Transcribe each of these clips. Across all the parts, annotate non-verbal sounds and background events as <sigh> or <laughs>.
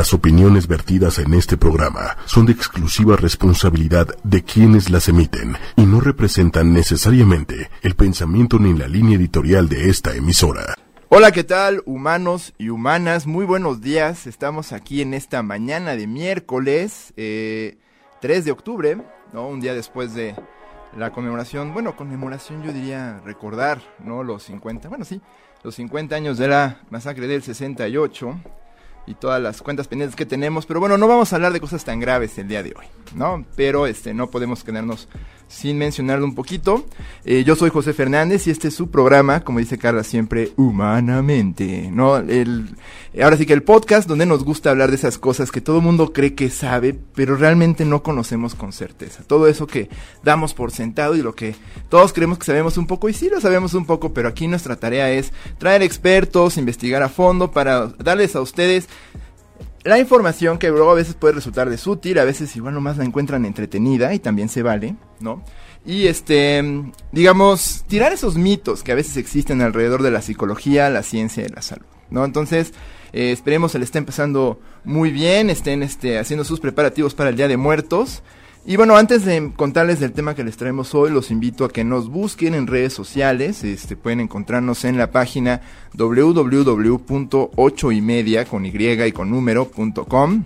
Las opiniones vertidas en este programa son de exclusiva responsabilidad de quienes las emiten y no representan necesariamente el pensamiento ni la línea editorial de esta emisora. Hola, ¿qué tal, humanos y humanas? Muy buenos días. Estamos aquí en esta mañana de miércoles, eh, 3 de octubre, ¿no? Un día después de la conmemoración, bueno, conmemoración yo diría recordar, ¿no? Los 50, bueno, sí, los 50 años de la masacre del 68 y todas las cuentas pendientes que tenemos, pero bueno, no vamos a hablar de cosas tan graves el día de hoy, ¿no? Pero este no podemos quedarnos sin mencionarlo un poquito. Eh, yo soy José Fernández y este es su programa, como dice Carla siempre, humanamente, ¿no? El, ahora sí que el podcast donde nos gusta hablar de esas cosas que todo mundo cree que sabe, pero realmente no conocemos con certeza. Todo eso que damos por sentado y lo que todos creemos que sabemos un poco, y sí lo sabemos un poco, pero aquí nuestra tarea es traer expertos, investigar a fondo para darles a ustedes la información que luego a veces puede resultar desútil, a veces igual nomás la encuentran entretenida y también se vale, ¿no? Y este, digamos, tirar esos mitos que a veces existen alrededor de la psicología, la ciencia y la salud, ¿no? Entonces, eh, esperemos se le esté empezando muy bien, estén este, haciendo sus preparativos para el Día de Muertos. Y bueno, antes de contarles del tema que les traemos hoy, los invito a que nos busquen en redes sociales. Este, pueden encontrarnos en la página www.8ymedia con y y con número.com.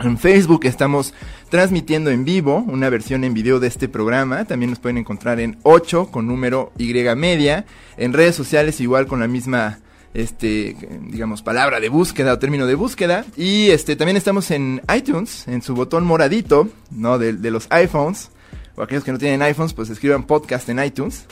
En Facebook estamos transmitiendo en vivo una versión en video de este programa. También nos pueden encontrar en 8 con número Y media. En redes sociales igual con la misma este, digamos, palabra de búsqueda o término de búsqueda. Y este, también estamos en iTunes, en su botón moradito, ¿no? De, de los iPhones. O aquellos que no tienen iPhones, pues escriban podcast en iTunes.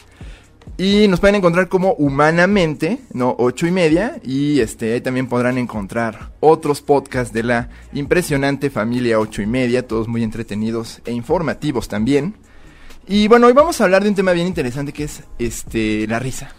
Y nos pueden encontrar como humanamente, ¿no? Ocho y media. Y este, ahí también podrán encontrar otros podcasts de la impresionante familia ocho y media, todos muy entretenidos e informativos también. Y bueno, hoy vamos a hablar de un tema bien interesante que es este la risa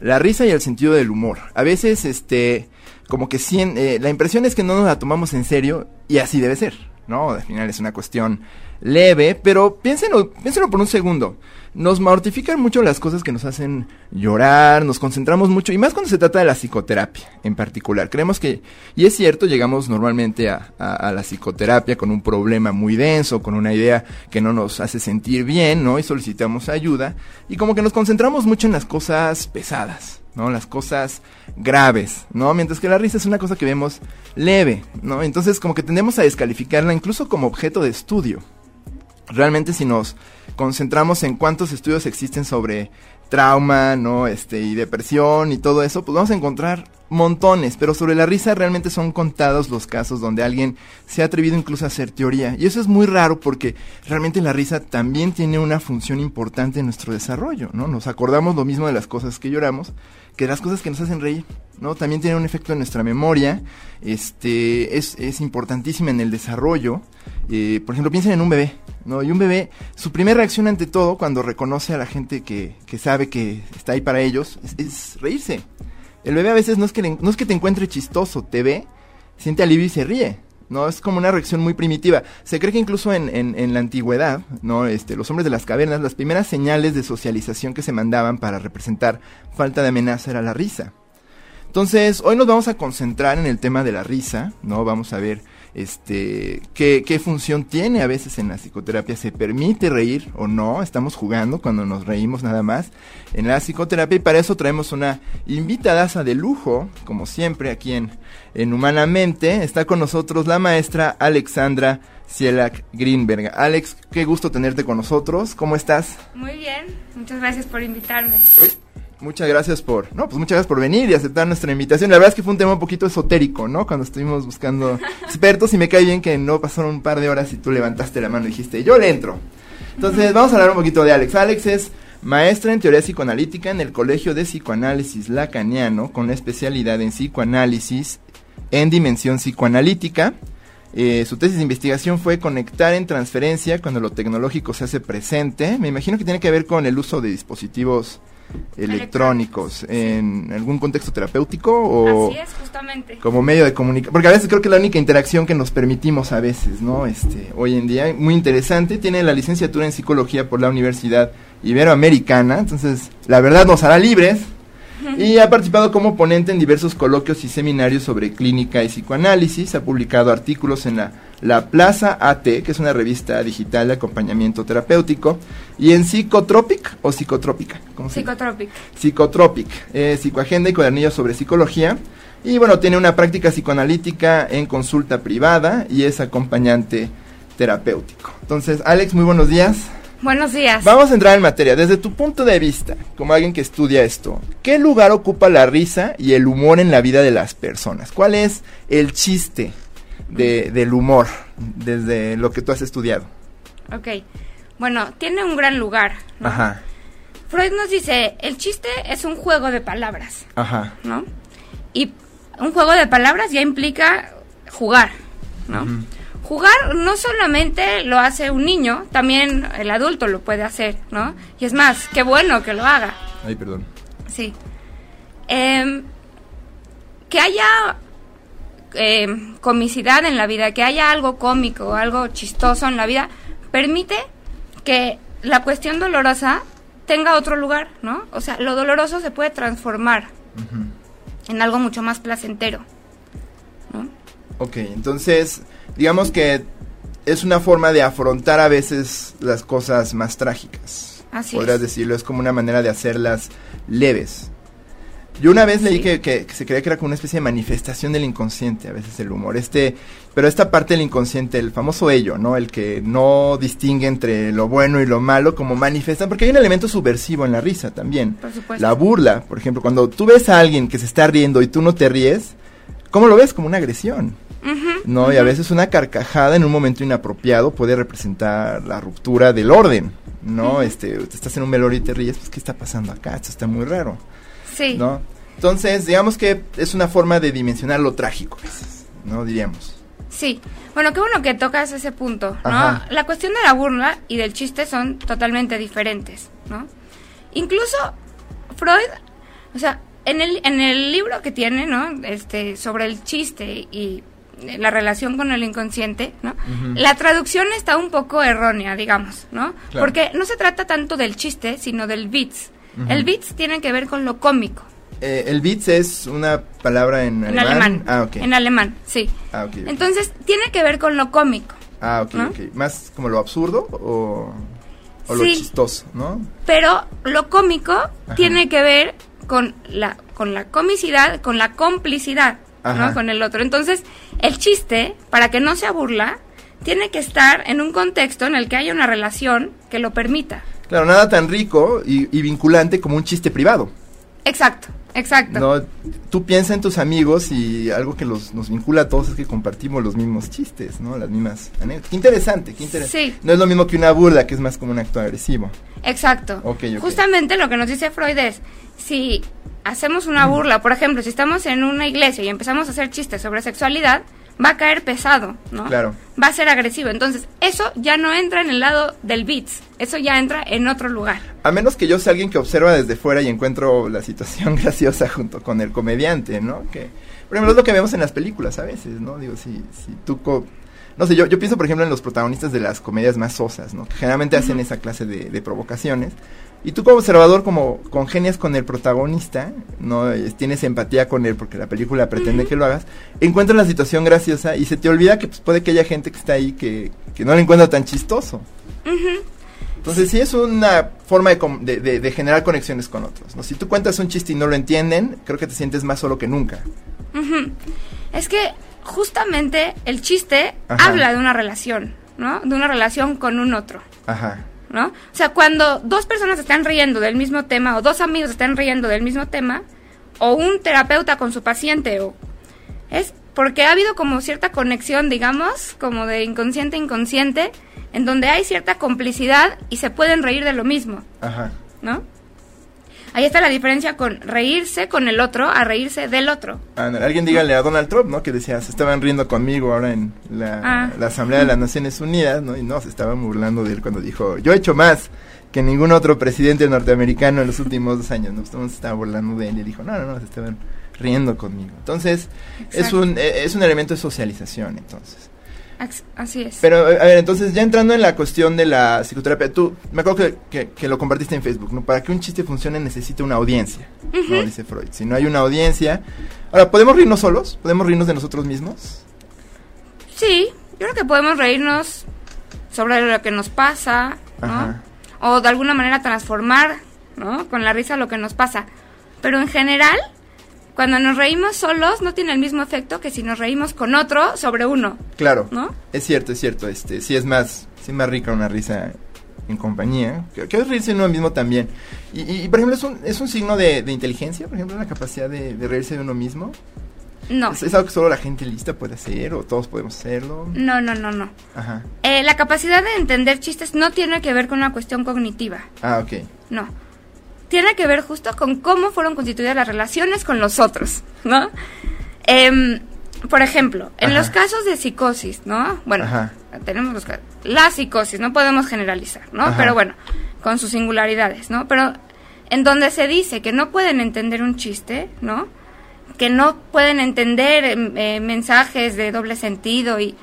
la risa y el sentido del humor. A veces, este, como que eh, la impresión es que no nos la tomamos en serio y así debe ser, ¿no? Al final es una cuestión leve, pero piénsenlo, piénsenlo por un segundo nos mortifican mucho las cosas que nos hacen llorar, nos concentramos mucho, y más cuando se trata de la psicoterapia en particular. Creemos que, y es cierto, llegamos normalmente a, la psicoterapia con un problema muy denso, con una idea que no nos hace sentir bien, ¿no? Y solicitamos ayuda, y como que nos concentramos mucho en las cosas pesadas. ¿no? Las cosas graves, ¿no? Mientras que la risa es una cosa que vemos leve, ¿no? Entonces como que tendemos a descalificarla incluso como objeto de estudio. Realmente si nos concentramos en cuántos estudios existen sobre trauma, ¿no? Este, y depresión y todo eso, pues vamos a encontrar montones, pero sobre la risa realmente son contados los casos donde alguien se ha atrevido incluso a hacer teoría. Y eso es muy raro porque realmente la risa también tiene una función importante en nuestro desarrollo, ¿no? Nos acordamos lo mismo de las cosas que lloramos que las cosas que nos hacen reír, ¿no? También tiene un efecto en nuestra memoria, este, es, es importantísima en el desarrollo. Eh, por ejemplo, piensen en un bebé, ¿no? Y un bebé, su primera reacción ante todo, cuando reconoce a la gente que, que sabe que está ahí para ellos, es, reírse. El bebé a veces no es, que no es que te encuentre chistoso, te ve, siente alivio y se ríe. ¿no? Es como una reacción muy primitiva. Se cree que incluso en, en, en, la antigüedad, ¿no? Este, los hombres de las cavernas, las primeras señales de socialización que se mandaban para representar falta de amenaza era la risa. Entonces, hoy nos vamos a concentrar en el tema de la risa, ¿no? Vamos a ver este, qué, qué función tiene a veces en la psicoterapia, se permite reír o no, estamos jugando cuando nos reímos nada más en la psicoterapia y para eso traemos una invitadaza de lujo, como siempre aquí en, en Humanamente, está con nosotros la maestra Alexandra Cielac Greenberg. Alex, qué gusto tenerte con nosotros, ¿cómo estás? Muy bien, muchas gracias por invitarme muchas gracias por, no, pues muchas gracias por venir y aceptar nuestra invitación. La verdad es que fue un tema un poquito esotérico, ¿no? Cuando estuvimos buscando expertos y me cae bien que no pasaron un par de horas y tú levantaste la mano y dijiste, yo le entro. Entonces, vamos a hablar un poquito de Alex. Alex es maestra en teoría psicoanalítica en el Colegio de Psicoanálisis Lacaniano, con especialidad en psicoanálisis en dimensión psicoanalítica. Eh, su tesis de investigación fue conectar en transferencia cuando lo tecnológico se hace presente. Me imagino que tiene que ver con el uso de dispositivos electrónicos. En algún contexto terapéutico o como medio de comunicación. Porque a veces creo que la única interacción que nos permitimos a veces no este hoy en día muy interesante tiene la licenciatura en psicología por la Universidad Iberoamericana entonces la verdad nos hará libres Y ha participado como ponente en diversos coloquios y seminarios sobre clínica y psicoanálisis. Ha publicado artículos en la, la Plaza AT, que es una revista digital de acompañamiento terapéutico, y en Psicotropic o Psicotrópica. ¿cómo se Psicotropic. Psicotropic, eh, Psicoagenda y cuadernillo sobre psicología. Y bueno, tiene una práctica psicoanalítica en consulta privada y es acompañante terapéutico. Entonces, Alex, muy buenos días. Buenos días. Vamos a entrar en materia. Desde tu punto de vista, como alguien que estudia esto, ¿qué lugar ocupa la risa y el humor en la vida de las personas? ¿Cuál es el chiste de, del humor desde lo que tú has estudiado? Ok. Bueno, tiene un gran lugar. Ajá. Freud nos dice, el chiste es un juego de palabras. Ajá. ¿No? Y un juego de palabras ya implica jugar, ¿no? Jugar no solamente lo hace un niño, también el adulto lo puede hacer, ¿no? Y es más, qué bueno que lo haga. Ay, perdón. Sí. Em, que haya em, comicidad en la vida, que haya algo cómico, algo chistoso en la vida, permite que la cuestión dolorosa tenga otro lugar, ¿no? O sea, lo doloroso se puede transformar en algo mucho más placentero, ¿no? Ok, entonces digamos que es una forma de afrontar a veces las cosas más trágicas. Así Podrías decirlo, es como una manera de hacerlas leves. Yo una vez leí que, se creía que era como una especie de manifestación del inconsciente, a veces el humor. Este, pero esta parte del inconsciente, el famoso ello, ¿no? El que no distingue entre lo bueno y lo malo, como manifiesta, porque hay un elemento subversivo en la risa también. Por supuesto. La burla, por ejemplo, cuando tú ves a alguien que se está riendo y tú no te ríes, ¿cómo lo ves? Como una agresión. ¿No? Y a veces una carcajada en un momento inapropiado puede representar la ruptura del orden, ¿no? Este, estás en un velorio y te ríes, pues, ¿qué está pasando acá? Esto está muy raro. Sí. ¿No? Entonces, digamos que es una forma de dimensionar lo trágico, ¿no? Diríamos. Sí. Bueno, qué bueno que tocas ese punto, ¿no? La cuestión de la burla y del chiste son totalmente diferentes, ¿no? Incluso Freud, o sea, en el, en el libro que tiene, ¿no? Este, sobre el chiste y la relación con el inconsciente, ¿no? La traducción está un poco errónea, digamos, ¿no? Porque no se trata tanto del chiste, sino del bits. El bits tiene que ver con lo cómico. Eh, el bits es una palabra en, en alemán. Ah. En alemán, sí. Ah. Entonces, tiene que ver con lo cómico. Ah, ok, ok. ¿Más como lo absurdo o, o lo chistoso, no? Pero lo cómico tiene que ver con la, con la comicidad, con la complicidad. Con el otro. Entonces, el chiste, para que no sea burla, tiene que estar en un contexto en el que haya una relación que lo permita. Claro, nada tan rico y, vinculante como un chiste privado. Exacto, exacto. No, tú piensas en tus amigos y algo que los, nos vincula a todos es que compartimos los mismos chistes, ¿no? Las mismas anécdotas. Qué interesante, qué interesante. Sí. No es lo mismo que una burla, que es más como un acto agresivo. Exacto. Justamente lo que nos dice Freud es, si hacemos una burla, por ejemplo, si estamos en una iglesia y empezamos a hacer chistes sobre sexualidad, va a caer pesado, ¿no? Claro. Va a ser agresivo. Entonces, eso ya no entra en el lado del beats, eso ya entra en otro lugar. A menos que yo sea alguien que observa desde fuera y encuentro la situación <laughs> graciosa junto con el comediante, ¿no? Que, por ejemplo, es lo que vemos en las películas a veces, ¿no? Digo, si, si tú... no sé, yo, yo pienso, por ejemplo, en los protagonistas de las comedias más sosas, ¿no? Que generalmente hacen esa clase de, de provocaciones. Y tú como observador, como congenias con el protagonista, no tienes empatía con él porque la película pretende que lo hagas, encuentras la situación graciosa y se te olvida que pues, puede que haya gente que está ahí que, no lo encuentra tan chistoso. Entonces sí es una forma de, generar conexiones con otros. ¿no? Si tú cuentas un chiste y no lo entienden, creo que te sientes más solo que nunca. Es que justamente el chiste habla de una relación, ¿no? De una relación con un otro. Ajá. ¿No? O sea, cuando dos personas están riendo del mismo tema o dos amigos están riendo del mismo tema o un terapeuta con su paciente o es porque ha habido como cierta conexión, digamos, como de inconsciente a inconsciente, en donde hay cierta complicidad y se pueden reír de lo mismo. Ajá. ¿No? Ahí está la diferencia con reírse con el otro a reírse del otro. alguien dígale a Donald Trump, ¿no? Que decía, se estaban riendo conmigo ahora en ah. la, Asamblea de las Naciones Unidas, ¿no? Y no, se estaban burlando de él cuando dijo, yo he hecho más que ningún otro presidente norteamericano en los últimos dos años, ¿no? Se estaba burlando de él y dijo, no, no, no, se estaban riendo conmigo. Entonces, es un, e, es un elemento de socialización, entonces. Así es. Pero, a ver, entonces, ya entrando en la cuestión de la psicoterapia, tú, me acuerdo que, que, lo compartiste en Facebook, ¿no? Para que un chiste funcione necesita una audiencia, ¿no? Dice Freud. Si no hay una audiencia... Ahora, ¿podemos reírnos solos? ¿Podemos reírnos de nosotros mismos? Sí, yo creo que podemos reírnos sobre lo que nos pasa, ¿no? O de alguna manera transformar, ¿no? Con la risa lo que nos pasa. Pero en general, cuando nos reímos solos no tiene el mismo efecto que si nos reímos con otro sobre uno. Claro. ¿No? Es cierto, es cierto. Este, sí es más, sí es más rica una risa en compañía. Que, que reírse uno mismo también. Y, por ejemplo, ¿es un, es un signo de, inteligencia, por ejemplo, la capacidad de, reírse de uno mismo? No. ¿Es, algo que solo la gente lista puede hacer o todos podemos hacerlo? No, no, no, no. Ajá. Eh, la capacidad de entender chistes no tiene que ver con una cuestión cognitiva. Ah, ok. No tiene que ver justo con cómo fueron constituidas las relaciones con los otros, ¿no? Em, por ejemplo, en los casos de psicosis, ¿no? Bueno, tenemos los la psicosis, no podemos generalizar, ¿no? Pero bueno, con sus singularidades, ¿no? Pero en donde se dice que no pueden entender un chiste, ¿no? Que no pueden entender em, eh, mensajes de doble sentido y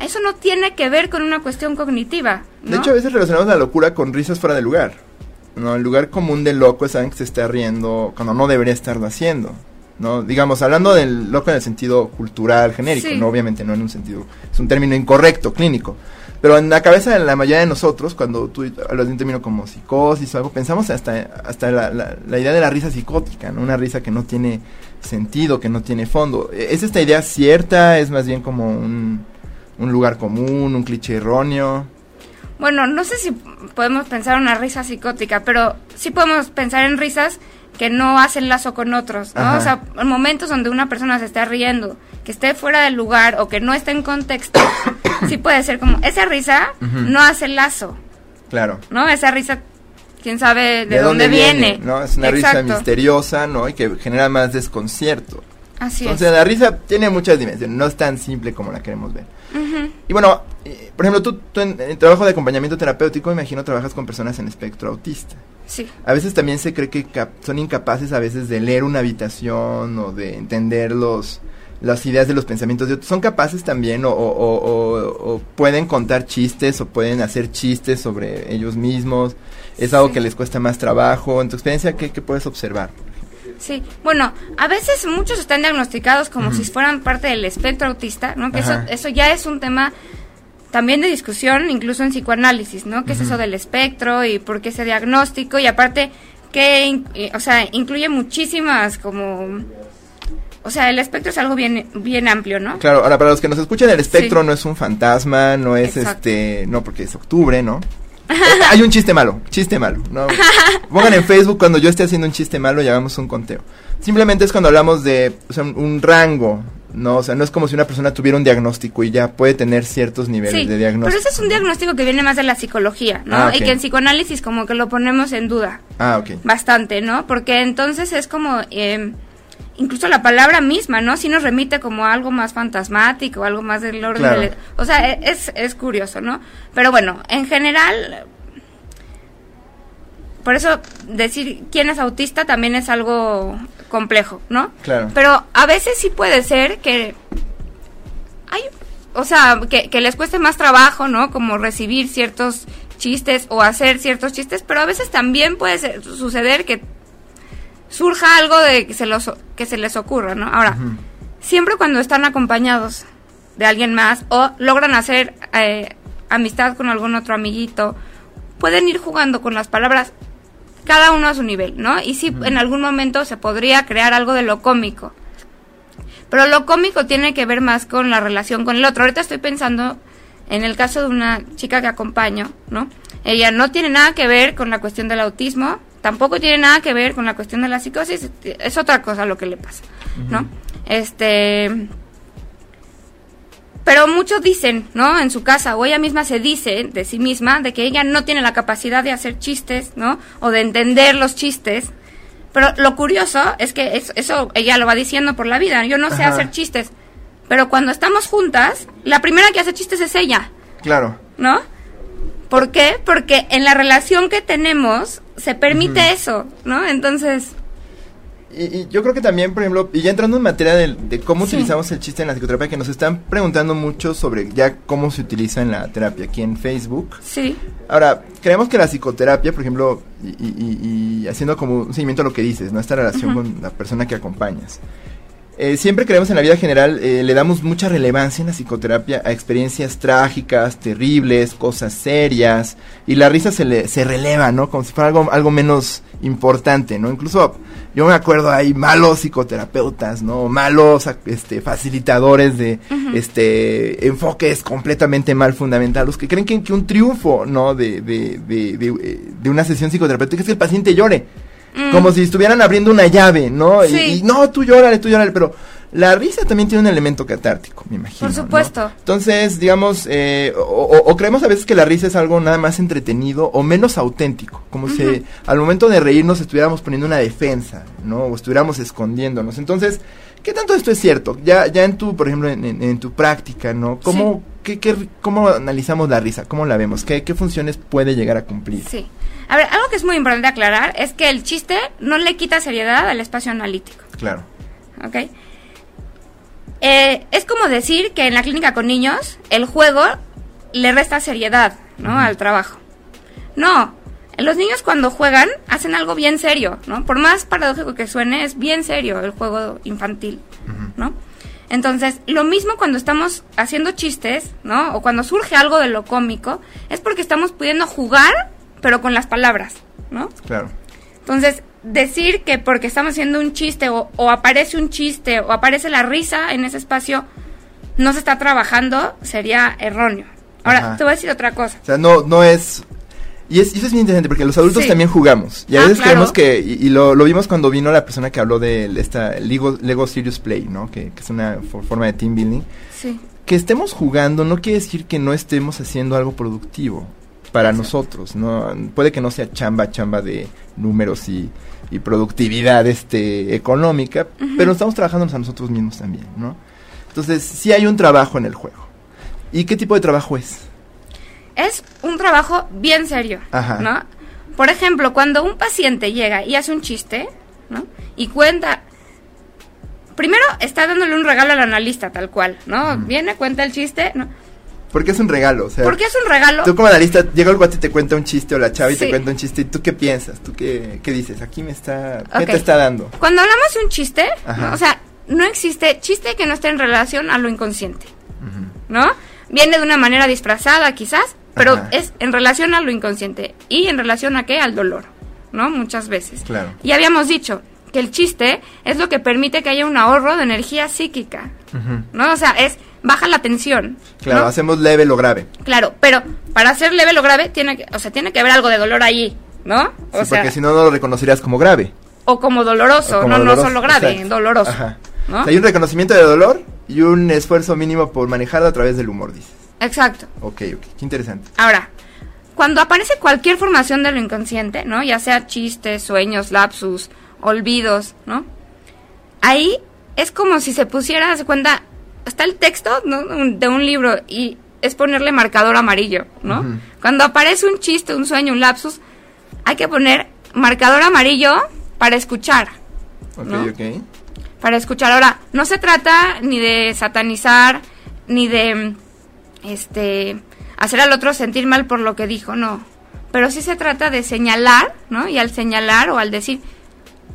eso no tiene que ver con una cuestión cognitiva. De hecho, a veces relacionamos la locura con risas fuera de lugar. ¿no? El lugar común del loco es alguien que se está riendo cuando no debería estarlo haciendo. ¿no? Digamos, hablando del loco en el sentido cultural, genérico, ¿no? obviamente no en un sentido, es un término incorrecto, clínico. Pero en la cabeza de la mayoría de nosotros, cuando tú hablas de un término como psicosis o algo, pensamos hasta, hasta la, la, idea de la risa psicótica, ¿no? Una risa que no tiene sentido, que no tiene fondo. ¿Es esta idea cierta? ¿Es más bien como un, un lugar común, un cliché erróneo. Bueno, no sé si podemos pensar una risa psicótica, pero sí podemos pensar en risas que no hacen lazo con otros, ¿no? O sea, en momentos donde una persona se está riendo, que esté fuera del lugar o que no esté en contexto, <coughs> sí puede ser como, esa risa no hace lazo. Claro. ¿No? Esa risa, quién sabe de, dónde, viene? ¿no? Es una risa misteriosa, ¿no? Y que genera más desconcierto. Así Entonces, la risa tiene muchas dimensiones, no es tan simple como la queremos ver. Y bueno, eh, por ejemplo, tú, en, el trabajo de acompañamiento terapéutico, imagino, trabajas con personas en espectro autista. Sí. A veces también se cree que son incapaces a veces de leer una habitación o de entender los, las ideas de los pensamientos de otros. ¿Son capaces también o, o, pueden contar chistes o pueden hacer chistes sobre ellos mismos? ¿Es algo que les cuesta más trabajo? En tu experiencia, ¿qué, qué puedes observar? Sí, bueno, a veces muchos están diagnosticados como si fueran parte del espectro autista, ¿no? Que eso, eso ya es un tema también de discusión, incluso en psicoanálisis, ¿no? ¿Qué es eso del espectro y por qué ese diagnóstico? Y aparte, que, o sea, incluye muchísimas como... O sea, el espectro es algo bien, bien amplio, ¿no? Claro, ahora para los que nos escuchan, el espectro no es un fantasma, no es este, no porque es octubre, ¿no? <laughs> Hay un chiste malo, chiste malo. ¿no? <laughs> Pongan en Facebook cuando yo esté haciendo un chiste malo y hagamos un conteo. Simplemente es cuando hablamos de un rango, ¿no? O sea, no es como si una persona tuviera un diagnóstico y ya puede tener ciertos niveles de diagnóstico. Pero ese es un diagnóstico que viene más de la psicología, ¿no? Ah, y que en psicoanálisis como que lo ponemos en duda. Ah, ok. Bastante, ¿no? Porque entonces es como... Eh, incluso la palabra misma, ¿no? Sí nos remite como algo más fantasmático, algo más del orden O sea, e, es, es curioso, ¿no? Pero bueno, en general, por eso decir quién es autista también es algo complejo, ¿no? Claro. Pero a veces sí puede ser que hay, o sea, que, que les cueste más trabajo, ¿no? Como recibir ciertos chistes o hacer ciertos chistes, pero a veces también puede suceder que surja algo de que se, los, que se les ocurra, ¿no? Ahora, siempre cuando están acompañados de alguien más o logran hacer eh, amistad con algún otro amiguito, pueden ir jugando con las palabras cada uno a su nivel, ¿no? Y si en algún momento se podría crear algo de lo cómico. Pero lo cómico tiene que ver más con la relación con el otro. Ahorita estoy pensando en el caso de una chica que acompaño, ¿no? Ella no tiene nada que ver con la cuestión del autismo, tampoco tiene nada que ver con la cuestión de la psicosis, es otra cosa lo que le pasa, ¿no? Este pero muchos dicen, ¿no? En su casa, o ella misma se dice de sí misma, de que ella no tiene la capacidad de hacer chistes, ¿no? O de entender los chistes. Pero lo curioso es que eso, ella lo va diciendo por la vida. Yo no sé hacer chistes. Pero cuando estamos juntas, la primera que hace chistes es ella. Claro. ¿No? ¿Por qué? Porque en la relación que tenemos se permite eso, ¿no? Entonces... Y, yo creo que también, por ejemplo, y ya entrando en materia de, cómo utilizamos el chiste en la psicoterapia, que nos están preguntando mucho sobre ya cómo se utiliza en la terapia aquí en Facebook. Sí. Ahora, creemos que la psicoterapia, por ejemplo, y, haciendo como un seguimiento a lo que dices, ¿no? Esta relación con la persona que acompañas. Eh, siempre creemos en la vida general, eh, le damos mucha relevancia en la psicoterapia a experiencias trágicas, terribles, cosas serias, y la risa se, le, se releva, ¿no? Como si fuera algo, algo menos importante, ¿no? Incluso yo me acuerdo, hay malos psicoterapeutas, ¿no? Malos este, facilitadores de este enfoques completamente mal fundamentados, que creen que, que un triunfo, ¿no? De, de, de, de, una sesión psicoterapéutica es que el paciente llore. Mm. Como si estuvieran abriendo una llave, ¿no? Y, no, tú llórale, tú llórale, pero la risa también tiene un elemento catártico, me imagino. Por supuesto. Entonces, digamos, eh, o, creemos a veces que la risa es algo nada más entretenido o menos auténtico, como si al momento de reírnos estuviéramos poniendo una defensa, ¿no? O estuviéramos escondiéndonos. Entonces, ¿qué tanto esto es cierto? Ya, ya en tu, por ejemplo, en, tu práctica, ¿no? ¿Cómo, qué, qué, ¿Cómo analizamos la risa? ¿Cómo la vemos? ¿Qué, ¿Qué funciones puede llegar a cumplir? Sí. A ver, algo que es muy importante aclarar es que el chiste no le quita seriedad al espacio analítico. Claro. ¿Ok? Eh, es como decir que en la clínica con niños el juego le resta seriedad, ¿no? Al trabajo. No, los niños cuando juegan hacen algo bien serio, ¿no? Por más paradójico que suene, es bien serio el juego infantil, ¿no? Entonces, lo mismo cuando estamos haciendo chistes, ¿no? O cuando surge algo de lo cómico, es porque estamos pudiendo jugar pero con las palabras, ¿no? Claro. Entonces, decir que porque estamos haciendo un chiste o, aparece un chiste o aparece la risa en ese espacio, no se está trabajando, sería erróneo. Ahora, te voy a decir otra cosa. O sea, no, no es... Y, es, eso es bien interesante porque los adultos también jugamos. Y a ah, veces creemos que, y, lo, vimos cuando vino la persona que habló de esta Lego, Lego Serious Play, ¿no? Que, que es una forma de team building. Sí. Que estemos jugando no quiere decir que no estemos haciendo algo productivo para nosotros, ¿no? Puede que no sea chamba, chamba de números y, productividad este, económica, pero estamos trabajando a nosotros mismos también, ¿no? Entonces, sí hay un trabajo en el juego. ¿Y qué tipo de trabajo es? Es un trabajo bien serio, ¿no? Por ejemplo, cuando un paciente llega y hace un chiste, ¿no? Y cuenta primero está dándole un regalo al analista, tal cual, ¿no? Viene, cuenta el chiste, ¿no? Porque es un regalo, o sea. Porque es un regalo. Tú como analista, llega el guate y te cuenta un chiste o la chava y te cuenta un chiste y tú qué piensas, tú qué, qué dices, aquí me está, ¿qué te está dando? Cuando hablamos de un chiste, o sea, no existe chiste que no esté en relación a lo inconsciente, ¿no? Viene de una manera disfrazada quizás, pero es en relación a lo inconsciente y en relación a qué, al dolor, ¿no? Muchas veces. Claro. Y habíamos dicho que el chiste es lo que permite que haya un ahorro de energía psíquica, ¿no? O sea, es baja la tensión. Claro, hacemos leve o grave. Claro, pero para hacer leve o grave tiene que, o sea, tiene que haber algo de dolor ahí, ¿no? O sea, porque si no no lo reconocerías como grave. O como doloroso, no no solo grave, doloroso. hay un reconocimiento de dolor y un esfuerzo mínimo por manejarlo a través del humor, dices. Exacto. Ok, ok, qué interesante. Ahora, cuando aparece cualquier formación de lo inconsciente, ¿no? Ya sea chistes, sueños, lapsus, olvidos, ¿no? Ahí es como si se pusiera, se cuenta, está el texto de un libro y es ponerle marcador amarillo, ¿no? Cuando aparece un chiste, un sueño, un lapsus, hay que poner marcador amarillo para escuchar. Ok, ok. Para escuchar. Ahora, no se trata ni de satanizar, ni de este hacer al otro sentir mal por lo que dijo, no. Pero sí se trata de señalar, ¿no? Y al señalar o al decir,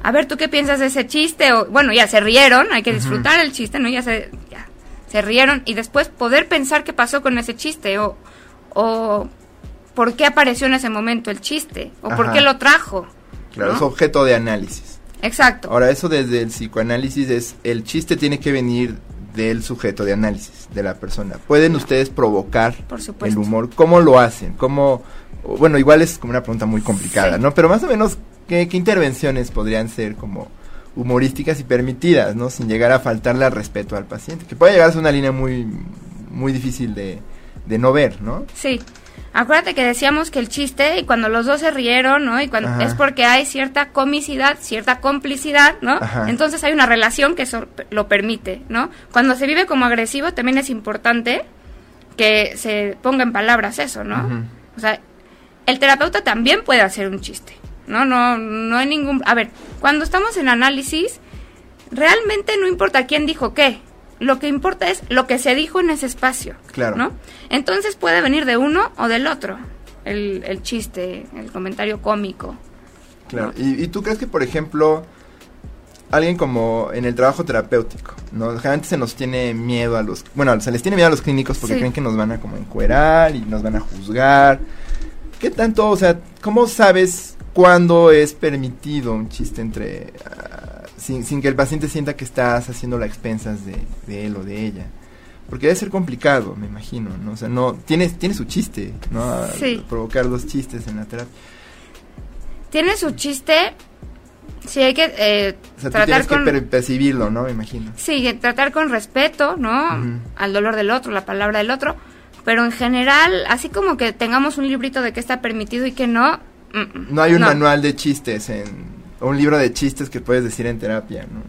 a ver, ¿tú qué piensas de ese chiste? O, bueno, ya se rieron, hay que disfrutar el chiste, ¿no? Ya se, se rieron y después poder pensar qué pasó con ese chiste o, o por qué apareció en ese momento el chiste o por qué lo trajo. Claro, es objeto de análisis. Exacto. Ahora, eso desde el psicoanálisis es, el chiste tiene que venir del sujeto de análisis, de la persona. ¿Pueden ustedes provocar el humor? ¿Cómo lo hacen? ¿Cómo...? Bueno, igual es como una pregunta muy complicada, ¿no? Pero más o menos, ¿qué, ¿qué intervenciones podrían ser como humorísticas y permitidas, ¿no? Sin llegar a faltarle al respeto al paciente, que puede llegar a ser una línea muy, muy difícil de, de no ver, ¿no? Sí. Acuérdate que decíamos que el chiste, y cuando los dos se rieron, ¿no? Y cuando, es porque hay cierta comicidad, cierta complicidad, ¿no? Entonces hay una relación que eso lo permite, ¿no? Cuando se vive como agresivo también es importante que se ponga en palabras eso, ¿no? O sea, el terapeuta también puede hacer un chiste, No, no, no hay ningún... A ver, cuando estamos en análisis, realmente no importa quién dijo qué. Lo que importa es lo que se dijo en ese espacio. Claro. ¿no? Entonces puede venir de uno o del otro. El, el chiste, el comentario cómico. Claro. ¿Y, ¿Y tú crees que, por ejemplo, alguien como en el trabajo terapéutico, ¿no? Generalmente se nos tiene miedo a los, bueno, se les tiene miedo a los clínicos porque Sí. creen que nos van a como encuerar y nos van a juzgar. ¿Qué tanto, o sea, cómo sabes cuándo es permitido un chiste entre, ah, sin, sin que el paciente sienta que estás haciendo las expensas de, de él o de ella? Porque debe ser complicado, me imagino, ¿no? O sea, no, tiene, tiene su chiste, ¿no? A- Sí. Provocar dos chistes en la terapia. Tiene su chiste. Sí, hay que eh, O sea, tú tratar tienes con... que per- percibirlo, ¿no? Me imagino. Sí, tratar con respeto, ¿no? Al dolor del otro, la palabra del otro. Pero en general, así como que tengamos un librito de qué está permitido y qué no. No hay un manual de chistes en, o un libro de chistes que puedes decir en terapia, ¿no?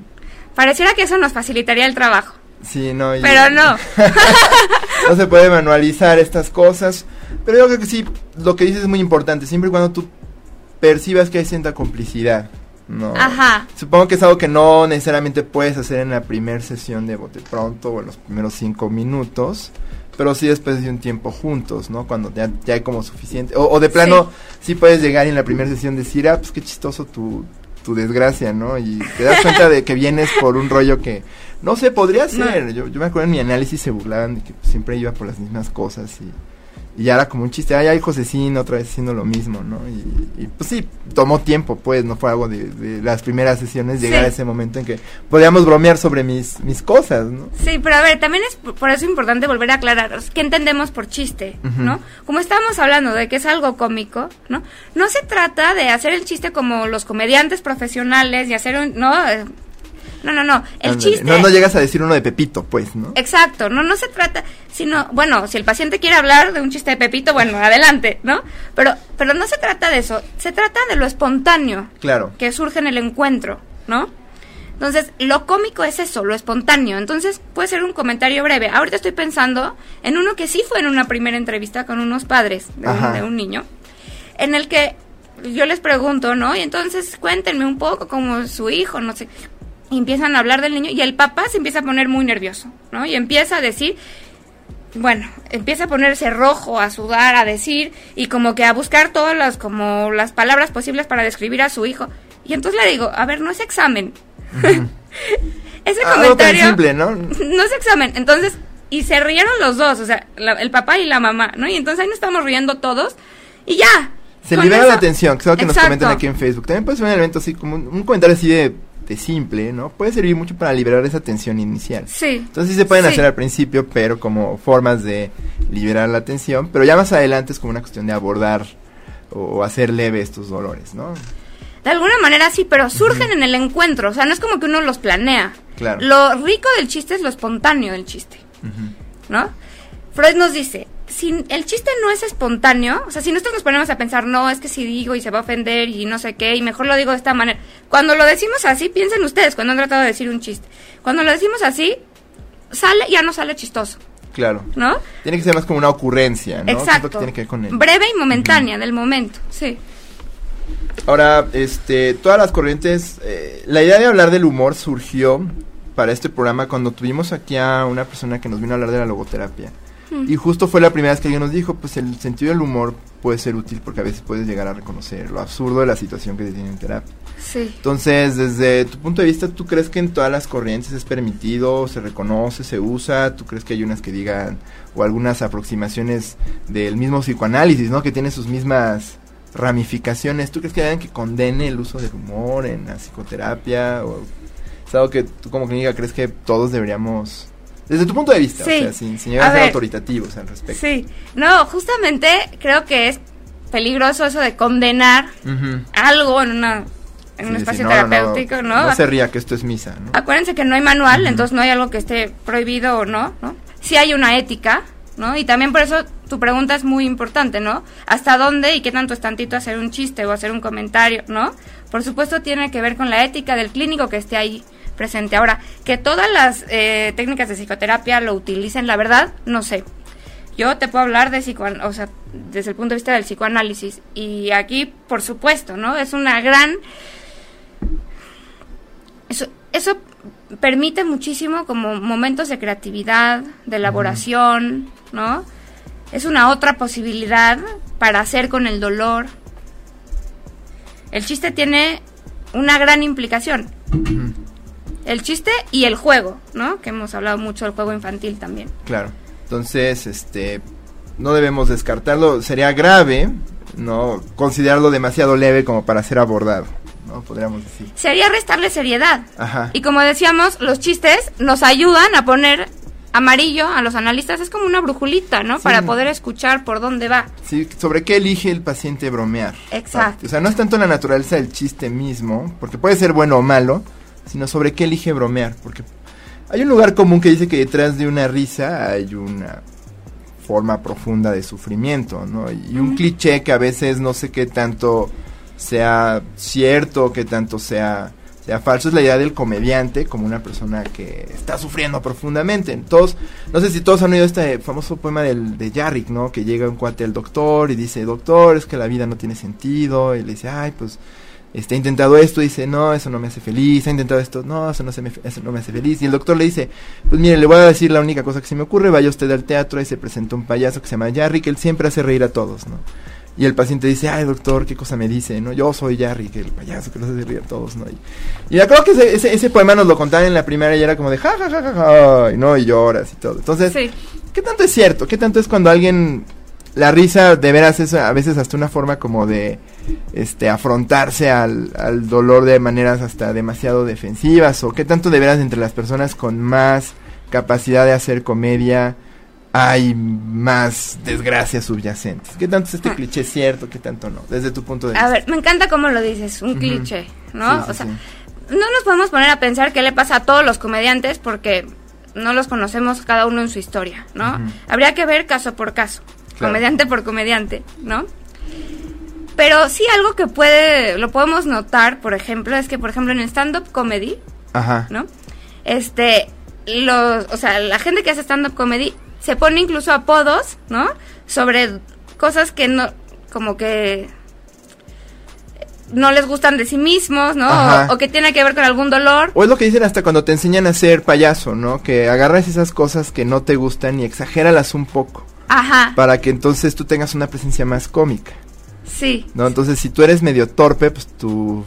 Pareciera que eso nos facilitaría el trabajo. Sí, no. Pero no. <laughs> no se puede manualizar estas cosas. Pero yo creo que sí, lo que dices es muy importante, siempre y cuando tú percibas que hay cierta complicidad, ¿no? Ajá. Supongo que es algo que no necesariamente puedes hacer en la primera sesión de bote pronto o en los primeros cinco minutos, pero sí después de un tiempo juntos, ¿no? Cuando ya, ya hay como suficiente. O, o de plano, sí. puedes llegar y en la primera sesión decir, ah, pues qué chistoso tu, tu desgracia, ¿no? Y te das cuenta de que vienes por un rollo que, no sé, podría ser. Yo, yo me acuerdo en mi análisis se burlaban de que siempre iba por las mismas cosas y y ya era como un chiste, ay, ay, Josecín, otra vez haciendo lo mismo, ¿no? Y, y, pues sí, tomó tiempo, pues, no fue algo de, de las primeras sesiones llegar Sí. a ese momento en que podíamos bromear sobre mis, mis cosas, ¿no? Sí, pero a ver, también es por- eso importante volver a aclarar qué entendemos por chiste. ¿no? Como estábamos hablando de que es algo cómico, ¿no? No se trata de hacer el chiste como los comediantes profesionales y hacer un... No, no, no, no. El chiste... No, no llegas a decir uno de Pepito, pues, ¿no? Exacto, no, no se trata, sino, bueno, si el paciente quiere hablar de un chiste de Pepito, bueno, adelante, ¿no? Pero, pero no se trata de eso, se trata de lo espontáneo Claro. que surge en el encuentro, ¿no? Entonces, lo cómico es eso, lo espontáneo. Entonces, puede ser un comentario breve. Ahorita estoy pensando en uno que sí fue en una primera entrevista con unos padres de, un, de un niño, en el que yo les pregunto, ¿no? Y entonces cuéntenme un poco como su hijo, no sé. Y empiezan a hablar del niño y el papá se empieza a poner muy nervioso, ¿no? Y empieza a decir, bueno, empieza a ponerse rojo, a sudar, a decir y como que a buscar todas las como las palabras posibles para describir a su hijo. Y entonces le digo, a ver, no es examen. <laughs> Ese Algo tan comentario simple, ¿no? <laughs> no es examen. Entonces, y se rieron los dos, o sea, la- el papá y la mamá, ¿no? Y entonces ahí nos estamos riendo todos y ya. Se libera eso- la atención, que es algo que nos comentan aquí en Facebook. También puede ser un elemento así, como un, un comentario así de, de simple, ¿no? Puede servir mucho para liberar esa tensión inicial. Sí. Entonces sí se pueden Sí. hacer al principio, pero como formas de liberar la tensión. Pero ya más adelante es como una cuestión de abordar o hacer leve estos dolores, ¿no? De alguna manera sí, pero surgen en el encuentro, o sea, no es como que uno los planea. Claro. Lo rico del chiste es lo espontáneo del chiste. ¿no? Freud nos dice, si el chiste no es espontáneo, o sea, si nosotros nos ponemos a pensar, no, es que si digo y se va a ofender y no sé qué, y mejor lo digo de esta manera. Cuando lo decimos así, piensen ustedes cuando han tratado de decir un chiste. Cuando lo decimos así, sale, ya no sale chistoso, Claro. ¿no? Tiene que ser más como una ocurrencia, ¿no? Exacto. que tiene que ver con el... Breve y momentánea, del momento, sí. Ahora, este, todas las corrientes, eh, la idea de hablar del humor surgió para este programa cuando tuvimos aquí a una persona que nos vino a hablar de la logoterapia. Y justo fue la primera vez que alguien nos dijo, pues el sentido del humor puede ser útil porque a veces puedes llegar a reconocer lo absurdo de la situación que se tiene en terapia. Sí. Entonces, desde tu punto de vista, ¿tú crees que en todas las corrientes es permitido, se reconoce, se usa? ¿Tú crees que hay unas que digan, o algunas aproximaciones del mismo psicoanálisis, ¿no? Que tiene sus mismas ramificaciones. ¿Tú crees que hay alguien que condene el uso del humor en la psicoterapia? ¿O es algo que tú como clínica crees que todos deberíamos... Desde tu punto de vista, Sí. o sea, sin, sin llegar a, A ser ver. autoritativos al respecto. Sí. No, justamente creo que es peligroso eso de condenar algo en una en un Sí, espacio no, terapéutico, ¿no? No se ría que esto es misa, ¿no? Acuérdense que no hay manual, entonces no hay algo que esté prohibido o no, ¿no? Sí hay una ética, ¿no? Y también por eso tu pregunta es muy importante, ¿no? ¿Hasta dónde y qué tanto es tantito hacer un chiste o hacer un comentario, ¿no? Por supuesto tiene que ver con la ética del clínico que esté ahí presente. Ahora, que todas las eh, técnicas de psicoterapia lo utilicen, la verdad, no sé. yo te puedo hablar de o sea, desde el punto de vista del psicoanálisis. Y aquí, por supuesto, ¿no? Es una gran... Eso, eso permite muchísimo como momentos de creatividad, de elaboración, ¿no? Es una otra posibilidad para hacer con el dolor. El chiste tiene una gran implicación. El chiste y el juego, ¿no? Que hemos hablado mucho del juego infantil también. Claro. Entonces, este, no debemos descartarlo. Sería grave, ¿no? Considerarlo demasiado leve como para ser abordado. ¿no? Podríamos decir. Sería restarle seriedad. Ajá. Y como decíamos, los chistes nos ayudan a poner amarillo a los analistas. Es como una brujulita, ¿no? Sí. Para poder escuchar por dónde va. Sí, sobre qué elige el paciente bromear. Exacto. O sea, no es tanto la naturaleza del chiste mismo, porque puede ser bueno o malo, sino sobre qué elige bromear. Porque hay un lugar común que dice que detrás de una risa hay una forma profunda de sufrimiento, ¿no? Y un cliché que a veces no sé qué tanto sea cierto, qué tanto sea, sea falso, es la idea del comediante como una persona que está sufriendo profundamente. Todos, no sé si todos han oído este famoso poema del, de Jarrick, ¿no? Que llega un cuate al doctor y dice, doctor, es que la vida no tiene sentido, y le dice, ay, pues este, ha intentado esto, dice, no, eso no me hace feliz, ha intentado esto, no, eso no, se me, eso no me hace feliz. Y el doctor le dice, pues mire, le voy a decir la única cosa que se me ocurre, vaya usted al teatro y se presenta un payaso que se llama Jarry, que él siempre hace reír a todos, ¿no? Y el paciente dice, ay doctor, ¿qué cosa me dice? ¿No? Yo soy Jarry, que el payaso que los hace reír a todos, ¿no? Y, y me acuerdo que ese, ese, ese poema nos lo contaban en la primera y era como de, ja, ja, ja, ja, ja, y no, y lloras y todo. Entonces, Sí. ¿qué tanto es cierto? ¿Qué tanto es cuando alguien la risa de veras es a veces hasta una forma como de este afrontarse al, al dolor de maneras hasta demasiado defensivas o qué tanto de veras entre las personas con más capacidad de hacer comedia hay más desgracias subyacentes. ¿Qué tanto es este Ah. cliché cierto? ¿Qué tanto no? Desde tu punto de vista. A ver, me encanta cómo lo dices, un cliché, ¿no? Sí, sí, o sea, sí. no nos podemos poner a pensar qué le pasa a todos los comediantes porque no los conocemos cada uno en su historia, ¿no? Habría que ver caso por caso, Claro. comediante por comediante, ¿no? Pero sí algo que puede, lo podemos notar, por ejemplo, es que, por ejemplo, en stand-up comedy, Ajá. ¿no? Este, los, o sea, la gente que hace stand-up comedy se pone incluso apodos, ¿no? Sobre cosas que no, como que no les gustan de sí mismos, ¿no? O que tiene que ver con algún dolor. O es lo que dicen hasta cuando te enseñan a ser payaso, ¿no? Que agarras esas cosas que no te gustan y exagéralas un poco. Ajá, para que entonces tú tengas una presencia más cómica, sí. ¿no? Entonces, si tú eres medio torpe, pues tu,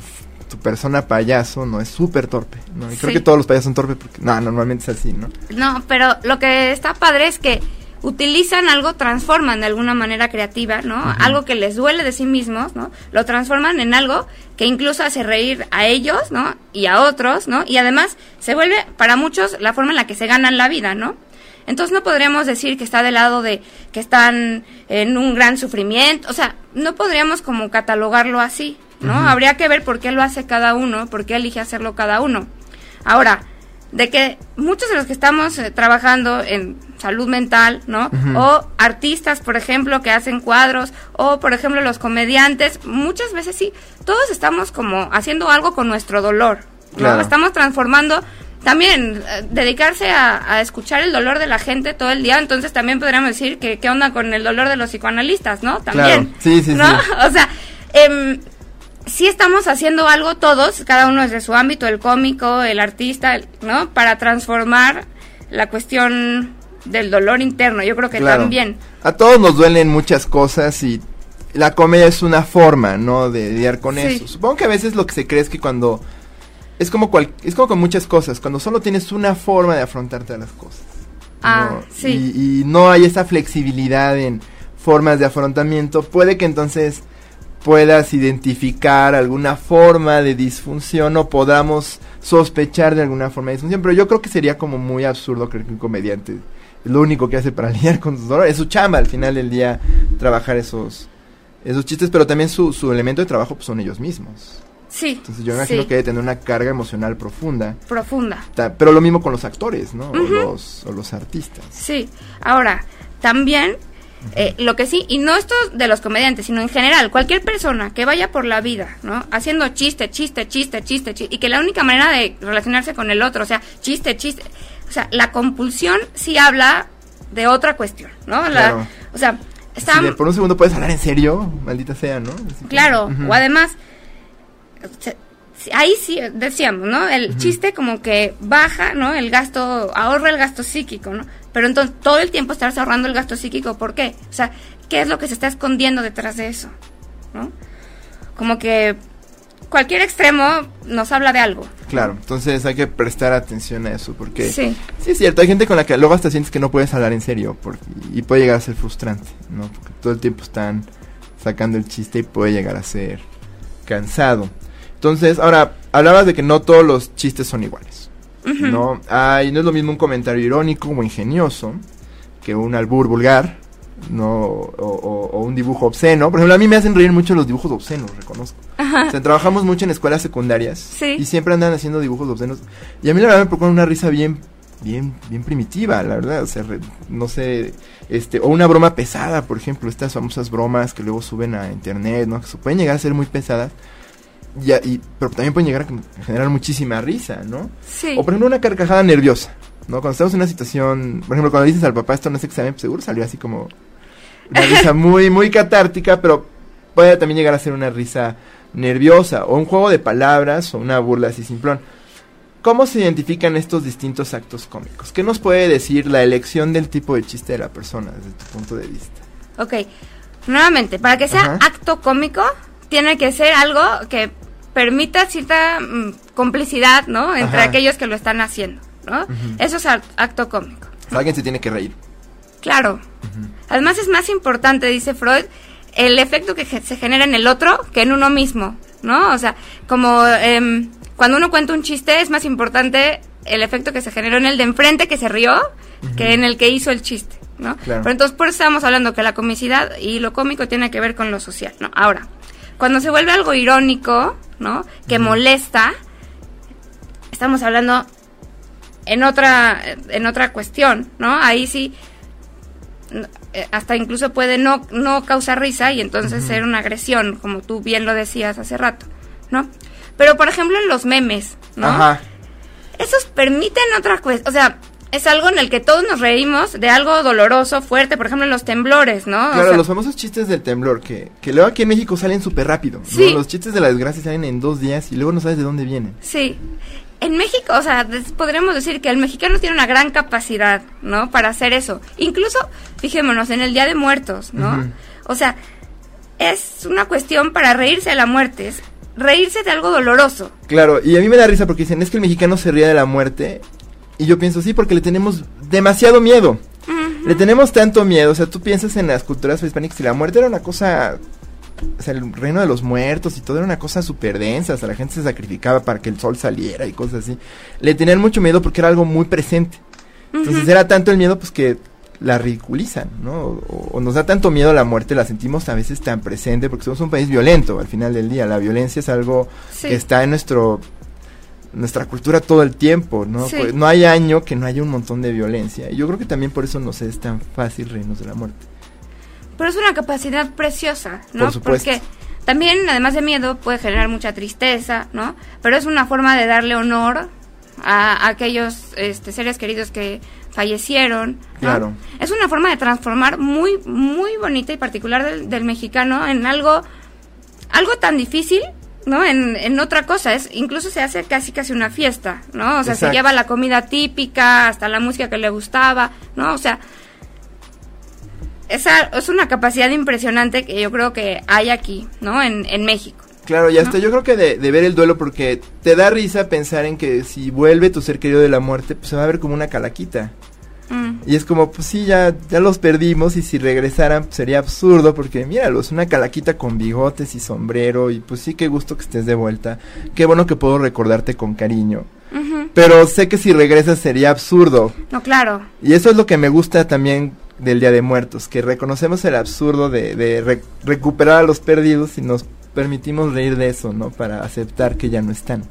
tu persona payaso no es súper torpe, ¿no? Y creo Sí. que todos los payasos son torpes porque, no, normalmente es así, ¿no? No, pero lo que está padre es que utilizan algo, transforman de alguna manera creativa, ¿no? Algo que les duele de sí mismos, ¿no? Lo transforman en algo que incluso hace reír a ellos, ¿no? Y a otros, ¿no? Y además se vuelve para muchos la forma en la que se ganan la vida, ¿no? Entonces no podríamos decir que está del lado de que están en un gran sufrimiento, o sea, no podríamos como catalogarlo así, ¿no? Habría que ver por qué lo hace cada uno, por qué elige hacerlo cada uno. Ahora, de que muchos de los que estamos eh, trabajando en salud mental, ¿no? O artistas, por ejemplo, que hacen cuadros, o por ejemplo los comediantes, muchas veces sí, todos estamos como haciendo algo con nuestro dolor, ¿no? Claro. Estamos transformando también eh, dedicarse a, a escuchar el dolor de la gente todo el día, entonces también podríamos decir que qué onda con el dolor de los psicoanalistas, ¿no? También. Claro. Sí, sí, ¿no? sí. <laughs> O sea, em, sí estamos haciendo algo todos, cada uno desde su ámbito, el cómico, el artista, ¿no? Para transformar la cuestión del dolor interno. Yo creo que Claro. también. A todos nos duelen muchas cosas y la comedia es una forma, ¿no? De lidiar con Sí. eso. Supongo que a veces lo que se cree es que cuando... Es como, cual, es como con muchas cosas, cuando solo tienes una forma de afrontarte a las cosas. Ah, ¿no? sí. Y, y no hay esa flexibilidad en formas de afrontamiento, puede que entonces puedas identificar alguna forma de disfunción o podamos sospechar de alguna forma de disfunción, pero yo creo que sería como muy absurdo creer que un comediante lo único que hace para <laughs> lidiar con sus dolores, es su chamba al final del día trabajar esos esos chistes, pero también su, su elemento de trabajo pues, son ellos mismos. Sí. Entonces yo imagino sí, que debe tener una carga emocional profunda. Profunda. Pero lo mismo con los actores, ¿no? O, los, o los artistas. Sí. Ahora, también, eh, lo que sí, y no esto de los comediantes, sino en general, cualquier persona que vaya por la vida, ¿no? Haciendo chiste, chiste, chiste, chiste, chiste, y que la única manera de relacionarse con el otro, o sea, chiste, chiste, o sea, la compulsión sí habla de otra cuestión, ¿no? La, O sea, está... por un segundo puedes hablar en serio, maldita sea, ¿no? claro, o además, ahí sí decíamos, ¿no? El chiste como que baja, ¿no? El gasto, ahorra el gasto psíquico, ¿no? Pero entonces todo el tiempo estás ahorrando el gasto psíquico, ¿por qué? O sea, ¿qué es lo que se está escondiendo detrás de eso? ¿No? Como que cualquier extremo nos habla de algo. Claro, entonces hay que prestar atención a eso, porque sí, sí es cierto, hay gente con la que luego hasta sientes que no puedes hablar en serio, y puede llegar a ser frustrante, ¿no? Porque todo el tiempo están sacando el chiste y puede llegar a ser cansado. Entonces, ahora, hablabas de que no todos los chistes son iguales, ¿no? Hay, no es lo mismo un comentario irónico o ingenioso que un albur vulgar, no o, un dibujo obsceno. Por ejemplo, a mí me hacen reír mucho los dibujos obscenos, reconozco. O sea, trabajamos mucho en escuelas secundarias y siempre andan haciendo dibujos obscenos. Y a mí la verdad me provoca una risa bien bien bien primitiva, la verdad, o sea, no sé, este o una broma pesada, por ejemplo, estas famosas bromas que luego suben a internet, ¿no? Que pueden llegar a ser muy pesadas. Y, y, pero también pueden llegar a generar muchísima risa, ¿no? Sí. O por ejemplo una carcajada nerviosa, ¿no? Cuando estamos en una situación, por ejemplo, cuando dices al papá esto no es examen, pues seguro salió así como una risa <laughs> muy, muy catártica, pero puede también llegar a ser una risa nerviosa, o un juego de palabras, o una burla así simplón. ¿Cómo se identifican estos distintos actos cómicos? ¿Qué nos puede decir la elección del tipo de chiste de la persona desde tu punto de vista? Ok, nuevamente, para que sea acto cómico, tiene que ser algo que permita cierta mm, complicidad, ¿no? Entre aquellos que lo están haciendo, ¿no? Eso es acto cómico. Alguien se tiene que reír. Claro. Además es más importante, dice Freud, el efecto que se genera en el otro que en uno mismo, ¿no? O sea, como em, cuando uno cuenta un chiste es más importante el efecto que se generó en el de enfrente que se rió que en el que hizo el chiste, ¿no? Pero entonces por eso estamos hablando que la comicidad y lo cómico tiene que ver con lo social, ¿no? Ahora, cuando se vuelve algo irónico, ¿no? Que molesta, estamos hablando en otra en otra cuestión, ¿no? Ahí sí eh, hasta incluso puede no, no causar risa y entonces ser una agresión, como tú bien lo decías hace rato, ¿no? Pero por ejemplo en los memes, ¿no? Ajá. Esos permiten otra cuestión, o sea, es algo en el que todos nos reímos de algo doloroso, fuerte, por ejemplo en los temblores, ¿no? Claro, los famosos chistes del temblor, que, que luego aquí en México salen súper rápido, sí. Los chistes de la desgracia salen en dos días y luego no sabes de dónde vienen. Sí, en México, o sea, podríamos decir que el mexicano tiene una gran capacidad, ¿no? Para hacer eso. Incluso, fijémonos, en el Día de Muertos, ¿no? O sea, es una cuestión para reírse de la muerte, es reírse de algo doloroso. Claro, y a mí me da risa porque dicen, es que el mexicano se ríe de la muerte. Y yo pienso, sí, porque le tenemos demasiado miedo. Le tenemos tanto miedo, o sea, tú piensas en las culturas hispánicas y la muerte era una cosa o sea, el reino de los muertos y todo era una cosa súper densa, o sea, la gente se sacrificaba para que el sol saliera y cosas así. Le tenían mucho miedo porque era algo muy presente. Entonces era tanto el miedo pues que la ridiculizan, ¿no? O, nos da tanto miedo la muerte, la sentimos a veces tan presente porque somos un país violento al final del día. La violencia es algo que está en nuestro nuestra cultura todo el tiempo, ¿no? Pues, no hay año que no haya un montón de violencia. Y yo creo que también por eso nos es tan fácil reírnos de la muerte. Pero es una capacidad preciosa, ¿no? Porque también, además de miedo, puede generar mucha tristeza, ¿no? Pero es una forma de darle honor a, aquellos este, seres queridos que fallecieron. Claro. Es una forma de transformar muy, muy bonita y particular del, mexicano en algo, algo tan difícil ¿no? En, en, otra cosa, es incluso se hace casi casi una fiesta, ¿no? O sea, se lleva la comida típica, hasta la música que le gustaba, ¿no? O sea, esa es una capacidad impresionante que yo creo que hay aquí, ¿no? En, en México. Claro, y hasta yo creo que de, ver el duelo, porque te da risa pensar en que si vuelve tu ser querido de la muerte, pues se va a ver como una calaquita. Mm. Y es como, pues sí, ya, ya los perdimos y si regresaran pues sería absurdo porque míralo, es una calaquita con bigotes y sombrero y pues sí, qué gusto que estés de vuelta. Qué bueno que puedo recordarte con cariño. Pero sé que si regresas sería absurdo. No, claro. Y eso es lo que me gusta también del Día de Muertos, que reconocemos el absurdo de, recuperar a los perdidos y nos permitimos reír de eso, ¿no? Para aceptar que ya no están.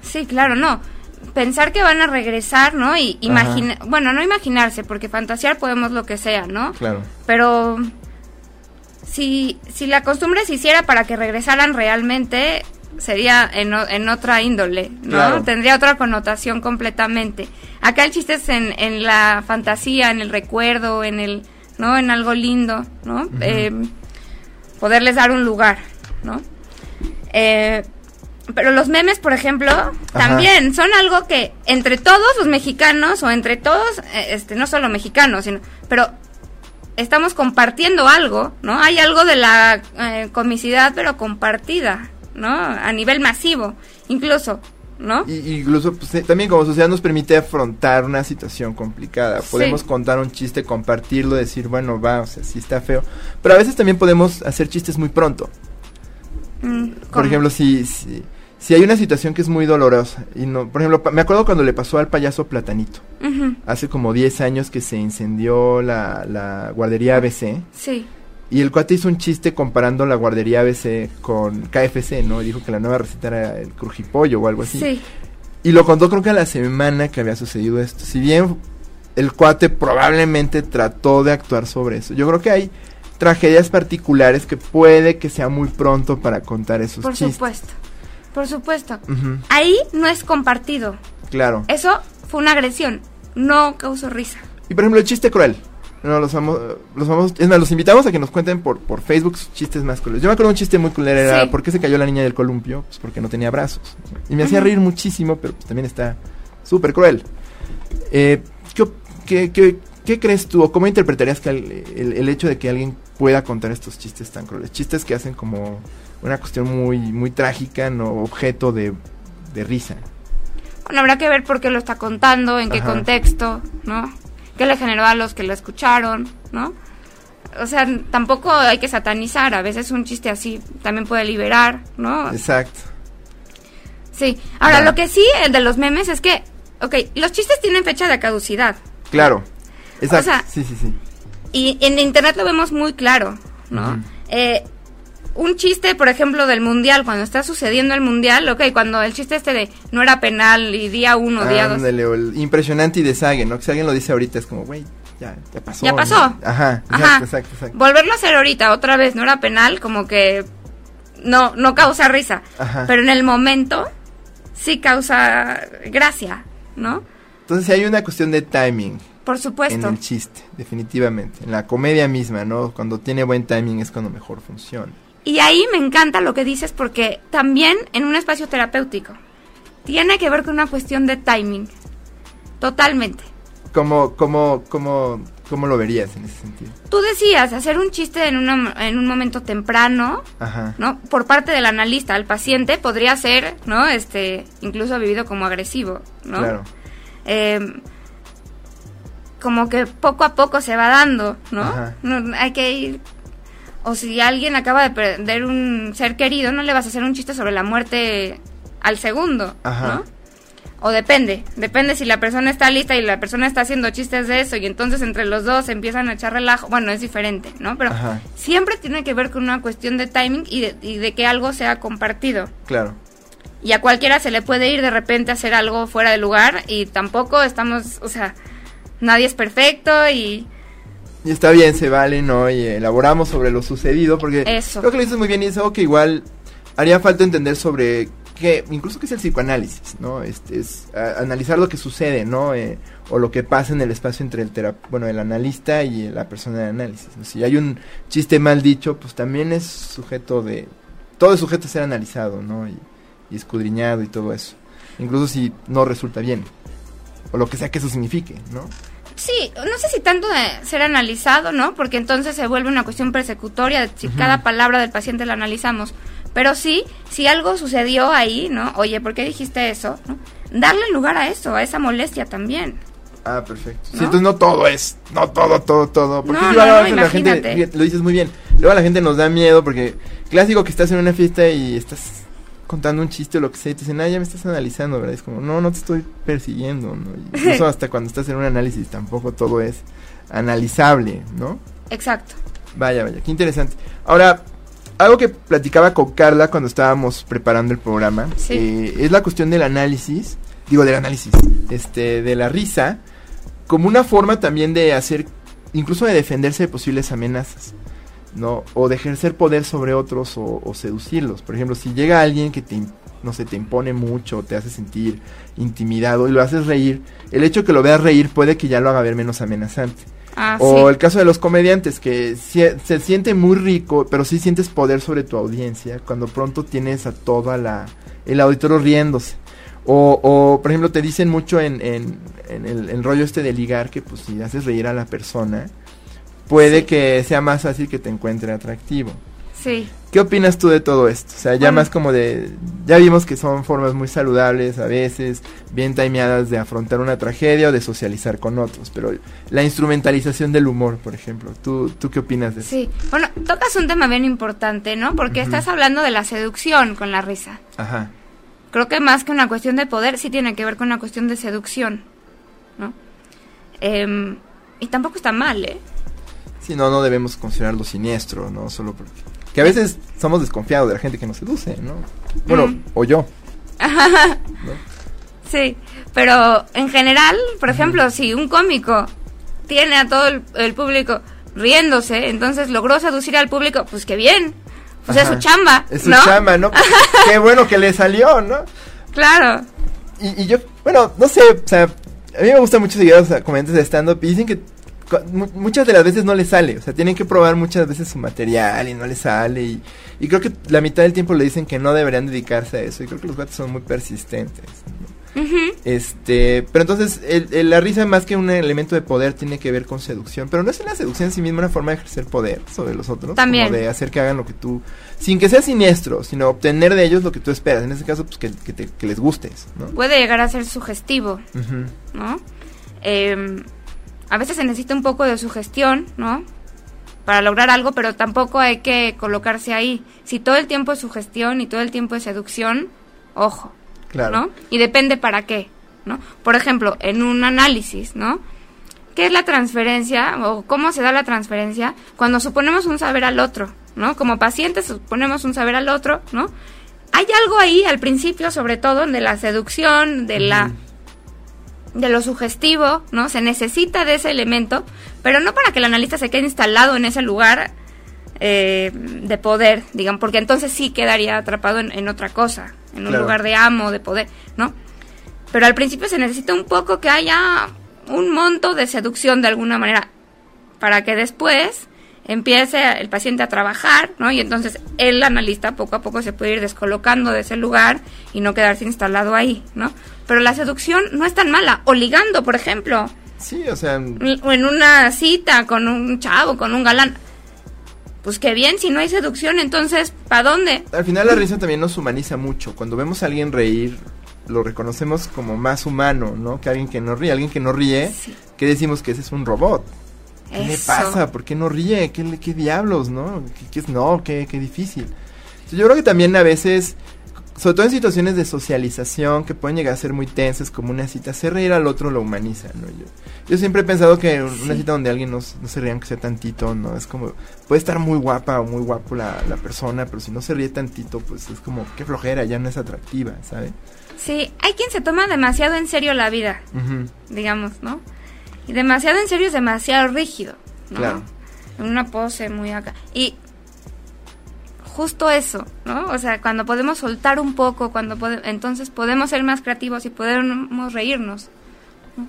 Sí, claro, no. Pensar que van a regresar, ¿no? Y imaginar, bueno, no imaginarse, porque fantasear podemos lo que sea, ¿no? Claro. Pero si, si la costumbre se hiciera para que regresaran realmente, sería en, en otra índole, ¿no? Tendría otra connotación completamente. Acá el chiste es en, en la fantasía, en el recuerdo, en el, ¿no? En algo lindo, ¿no? Eh, poderles dar un lugar, ¿no? Eh, pero los memes, por ejemplo, también son algo que entre todos los mexicanos o entre todos, eh, este, no solo mexicanos, sino, pero estamos compartiendo algo, ¿no? Hay algo de la eh, comicidad, pero compartida, ¿no? A nivel masivo, incluso, ¿no? Y, incluso pues, eh, también como sociedad nos permite afrontar una situación complicada. Podemos contar un chiste, compartirlo, decir, bueno, va, o sea, sí está feo. Pero a veces también podemos hacer chistes muy pronto. Mm, por ejemplo, si, si si hay una situación que es muy dolorosa, y no, por ejemplo, me acuerdo cuando le pasó al payaso Platanito, hace como 10 años que se incendió la, la guardería ABC. Sí. Y el cuate hizo un chiste comparando la guardería ABC con KFC, ¿no? dijo que la nueva receta era el crujipollo o algo así. Sí. Y lo contó creo que a la semana que había sucedido esto. Si bien el cuate probablemente trató de actuar sobre eso. Yo creo que hay tragedias particulares que puede que sea muy pronto para contar esos chistes. Por supuesto. Por supuesto. Ahí no es compartido. Claro. Eso fue una agresión, no causó risa. Y por ejemplo, el chiste cruel. No, los vamos, los vamos, es más, los invitamos a que nos cuenten por, por Facebook sus chistes más crueles. Yo me acuerdo un chiste muy cruel, era ¿por qué se cayó la niña del columpio? Pues porque no tenía brazos. Y me hacía reír muchísimo, pero pues también está súper cruel. Eh, ¿qué, qué, qué, crees tú o cómo interpretarías que el, el, hecho de que alguien pueda contar estos chistes tan crueles? Chistes que hacen como una cuestión muy, muy trágica, no objeto de, risa. Bueno, habrá que ver por qué lo está contando, en qué contexto, ¿no? ¿Qué le generó a los que lo escucharon, ¿no? O sea, tampoco hay que satanizar, a veces un chiste así también puede liberar, ¿no? Exacto. Sí, ahora lo que sí, el de los memes es que, ok, los chistes tienen fecha de caducidad. Claro, exacto. sí, sí, sí. Y en internet lo vemos muy claro, ¿no? eh, un chiste, por ejemplo, del mundial, cuando está sucediendo el mundial, ok, cuando el chiste este de no era penal y día uno, día dos. El impresionante y de Sagen, ¿no? Que si alguien lo dice ahorita es como, güey, ya, ya pasó. Ya pasó. Ajá, Ajá. Exacto, exacto, Volverlo a hacer ahorita, otra vez, no era penal, como que no, no causa risa. Ajá. Pero en el momento sí causa gracia, ¿no? Entonces hay una cuestión de timing. Por supuesto. En el chiste, definitivamente. En la comedia misma, ¿no? Cuando tiene buen timing es cuando mejor funciona. Y ahí me encanta lo que dices porque también en un espacio terapéutico tiene que ver con una cuestión de timing. Totalmente. ¿Cómo, cómo, cómo, cómo lo verías en ese sentido? Tú decías, hacer un chiste en, una, en un momento temprano, ¿no? Por parte del analista al paciente podría ser, ¿no? Este, incluso vivido como agresivo, ¿no? Claro. Em, como que poco a poco se va dando, ¿no? no hay que ir o si alguien acaba de perder un ser querido, no le vas a hacer un chiste sobre la muerte al segundo, ¿no? O depende, depende si la persona está lista y la persona está haciendo chistes de eso y entonces entre los dos empiezan a echar relajo, bueno, es diferente, ¿no? Pero siempre tiene que ver con una cuestión de timing y de, y de que algo sea compartido. Claro. Y a cualquiera se le puede ir de repente a hacer algo fuera de lugar y tampoco estamos, o sea, nadie es perfecto y y está bien, se vale, ¿no? Y elaboramos sobre lo sucedido, porque Eso. creo que lo dices muy bien y es algo que igual haría falta entender sobre que, incluso que es el psicoanálisis, ¿no? Este, es analizar lo que sucede, ¿no? Eh, o lo que pasa en el espacio entre el bueno, el analista y la persona de análisis. Si hay un chiste mal dicho, pues también es sujeto de, todo es sujeto a ser analizado, ¿no? Y, y escudriñado y todo eso. Incluso si no resulta bien, o lo que sea que eso signifique, ¿no? Sí, no sé si tanto de ser analizado, ¿no? Porque entonces se vuelve una cuestión persecutoria de si cada palabra del paciente la analizamos. Pero sí, si algo sucedió ahí, ¿no? Oye, ¿por qué dijiste eso? ¿no? Darle lugar a eso, a esa molestia también. Ah, perfecto. Sí, entonces no todo es, no todo, todo, todo. Porque no, la gente, lo dices muy bien, luego la gente nos da miedo porque clásico que estás en una fiesta y estás contando un chiste o lo que sea y te dicen, ah, ya me estás analizando, ¿verdad? Es como, no, no te estoy persiguiendo, ¿no? <laughs> incluso hasta cuando estás en un análisis tampoco todo es analizable, ¿no? Exacto. Vaya, vaya, qué interesante. Ahora, algo que platicaba con Carla cuando estábamos preparando el programa, eh, es la cuestión del análisis, digo del análisis, este, de la risa, como una forma también de hacer, incluso de defenderse de posibles amenazas. ¿No? O de ejercer poder sobre otros o, o seducirlos. Por ejemplo, si llega alguien que te, no sé, te impone mucho, te hace sentir intimidado y lo haces reír, el hecho de que lo veas reír puede que ya lo haga ver menos amenazante. Ah, o sí. el caso de los comediantes, que se siente muy rico, pero sí sientes poder sobre tu audiencia cuando pronto tienes a toda la el auditorio riéndose. O, o por ejemplo, te dicen mucho en, en, en el, el rollo este de ligar que pues si haces reír a la persona, puede que sea más fácil que te encuentre atractivo. Sí. ¿Qué opinas tú de todo esto? O sea, ya Bueno. más como de... Ya vimos que son formas muy saludables a veces, bien timeadas de afrontar una tragedia o de socializar con otros, pero la instrumentalización del humor, por ejemplo, ¿tú, tú qué opinas de eso? Sí. Bueno, tocas un tema bien importante, ¿no? Porque estás hablando de la seducción con la risa. Ajá. Creo que más que una cuestión de poder, sí tiene que ver con una cuestión de seducción, ¿no? Em, y tampoco está mal, ¿eh? Si no, no debemos considerarlo siniestro, ¿no? Solo porque... Que a veces somos desconfiados de la gente que nos seduce, ¿no? Bueno, Mm. o yo. <laughs> Sí, pero en general, por ejemplo, si un cómico tiene a todo el, el público riéndose, entonces logró seducir al público, pues qué bien. Pues es Ajá. su chamba, Es su ¿no? chamba, ¿no? <laughs> Qué bueno que le salió, ¿no? Claro. Y, y yo, bueno, no sé, o sea, a mí me gusta mucho seguir a los comediantes de stand-up y dicen que muchas de las veces no les sale, o sea, tienen que probar muchas veces su material y no les sale y, y creo que la mitad del tiempo le dicen que no deberían dedicarse a eso y creo que los gatos son muy persistentes. Este, pero entonces el- el- la risa más que un elemento de poder tiene que ver con seducción, pero no es una seducción en sí misma una forma de ejercer poder sobre los otros, También. como de hacer que hagan lo que tú, sin que sea siniestro, sino obtener de ellos lo que tú esperas, en este caso pues que, que te- que les gustes, ¿no? Puede llegar a ser sugestivo. ¿no? Em, a veces se necesita un poco de sugestión, ¿no? Para lograr algo, pero tampoco hay que colocarse ahí. Si todo el tiempo es sugestión y todo el tiempo es seducción, ojo. Claro. ¿no? Y depende para qué, ¿no? Por ejemplo, en un análisis, ¿no? ¿Qué es la transferencia o cómo se da la transferencia cuando suponemos un saber al otro, ¿no? Como pacientes suponemos un saber al otro, ¿no? Hay algo ahí al principio, sobre todo, de la seducción, de la de lo sugestivo, ¿no? Se necesita de ese elemento, pero no para que el analista se quede instalado en ese lugar eh, de poder, digan, porque entonces sí quedaría atrapado en, en otra cosa, en un Claro. lugar de amo, de poder, ¿no? Pero al principio se necesita un poco que haya un monto de seducción de alguna manera, para que después empiece el paciente a trabajar, ¿no? Y entonces el analista poco a poco se puede ir descolocando de ese lugar y no quedarse instalado ahí, ¿no? Pero la seducción no es tan mala, o ligando, por ejemplo, Sí, o sea, o en una cita con un chavo, con un galán. Pues qué bien, si no hay seducción, entonces, ¿para dónde? al final la risa también nos humaniza mucho. Cuando vemos a alguien reír, lo reconocemos como más humano, ¿no? Que alguien que no ríe, alguien que no ríe, Sí. que decimos que ese es un robot. ¿Qué le Eso. pasa? ¿Por qué no ríe? ¿Qué, le- qué diablos, no? ¿Qué, es? No, qué, qué difícil. Yo creo que también a veces, sobre todo en situaciones de socialización que pueden llegar a ser muy tensas, como una cita, hacer reír al otro lo humaniza, ¿no? Yo, yo siempre he pensado que una Sí. cita donde alguien no, no se ríe aunque sea tantito, ¿no? Es como, puede estar muy guapa o muy guapo la, la persona, pero si no se ríe tantito, pues es como, qué flojera, ya no es atractiva, ¿sabes? Sí, hay quien se toma demasiado en serio la vida, Ujú, digamos, ¿no? Y demasiado en serio es demasiado rígido, ¿no? Claro. En una pose muy acá. Y justo eso, ¿no? O sea, cuando podemos soltar un poco, cuando pode- entonces podemos ser más creativos y podemos reírnos.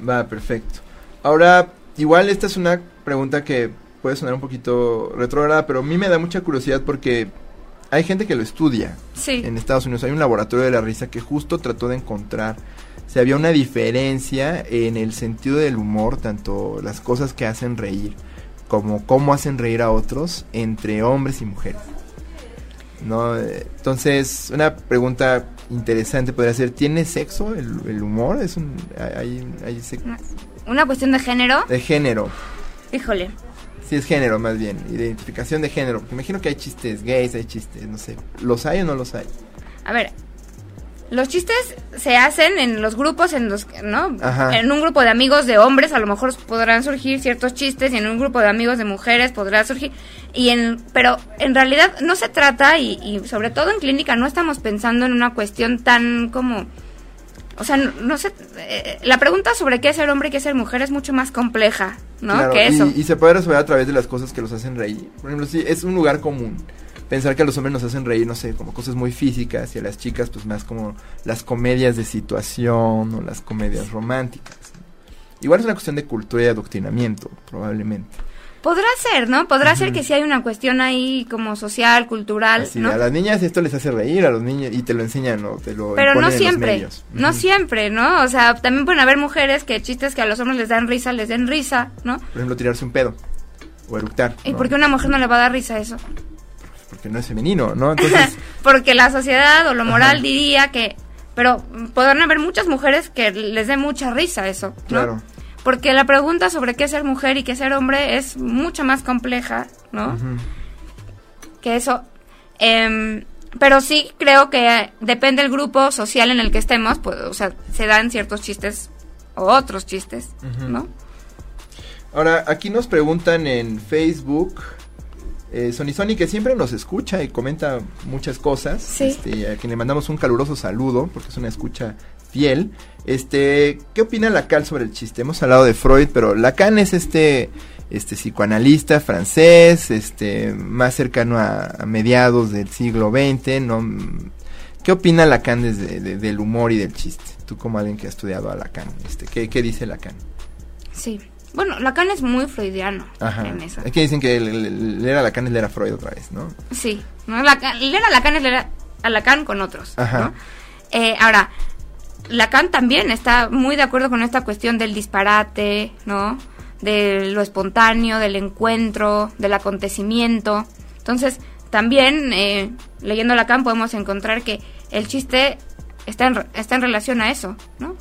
Va, perfecto. Ahora, igual esta es una pregunta que puede sonar un poquito retrógrada, pero a mí me da mucha curiosidad porque hay gente que lo estudia. Sí. En Estados Unidos hay un laboratorio de la risa que justo trató de encontrar si había una diferencia en el sentido del humor, tanto las cosas que hacen reír como cómo hacen reír a otros entre hombres y mujeres. ¿No? Entonces, una pregunta interesante podría ser, ¿tiene sexo el, el humor? ¿Es un, hay, hay una cuestión de género, de género? híjole. Sí, es género más bien, identificación de género. Porque imagino que hay chistes gays, hay chistes, no sé. ¿Los hay o no los hay? A ver, los chistes se hacen en los grupos en los que, ¿no? Ajá. En un grupo de amigos de hombres a lo mejor podrán surgir ciertos chistes y en un grupo de amigos de mujeres podrá surgir y en pero en realidad no se trata y, y sobre todo en clínica no estamos pensando en una cuestión tan como o sea, no, sé, eh, la pregunta sobre qué es ser hombre y qué es ser mujer es mucho más compleja, ¿no? que eso. Y, se puede resolver a través de las cosas que los hacen reír. Por ejemplo, sí, es un lugar común pensar que a los hombres nos hacen reír, no sé, como cosas muy físicas y a las chicas pues más como las comedias de situación o las comedias románticas. Igual es una cuestión de cultura y adoctrinamiento, probablemente. Podrá ser, ¿no? Podrá ser que sí hay una cuestión ahí como social, cultural, ¿no? A las niñas esto les hace reír, a los niños, y te lo enseñan, ¿no? Te lo Pero no siempre, no siempre, ¿no? O sea, también pueden haber mujeres que chistes que a los hombres les dan risa, les den risa, ¿no? Por ejemplo, tirarse un pedo, o eructar. ¿Y por qué a una mujer no le va a dar risa eso? Porque no es femenino, ¿no? Entonces... <laughs> Porque la sociedad o lo moral diría que... Pero podrán haber muchas mujeres que les dé mucha risa eso, ¿no? Claro porque la pregunta sobre qué es ser mujer y qué es ser hombre es mucho más compleja, ¿no? Que eso. Em, pero sí creo que depende del grupo social en el que estemos, pues, o sea, se dan ciertos chistes o otros chistes, ¿no? Ahora, aquí nos preguntan en Facebook, eh, Sony Sony, que siempre nos escucha y comenta muchas cosas, sí. este, a quien le mandamos un caluroso saludo, porque es una escucha fiel. Este, ¿qué opina Lacan sobre el chiste? Hemos hablado de Freud, pero Lacan es este, este psicoanalista francés, este, más cercano a, mediados del siglo XX, ¿no? ¿Qué opina Lacan desde del humor y del chiste? Tú como alguien que ha estudiado a Lacan, este, ¿qué, qué dice Lacan? Sí, bueno, Lacan es muy freudiano en eso. Es que dicen que leer a Lacan es leer a Freud otra vez, ¿no? Sí, ¿no? leer a Lacan es leer a Lacan con otros, Ajá. Eh, ahora, Lacan también está muy de acuerdo con esta cuestión del disparate, ¿no? De lo espontáneo, del encuentro, del acontecimiento. Entonces, también eh, leyendo Lacan podemos encontrar que el chiste está en, está en relación a eso, ¿no?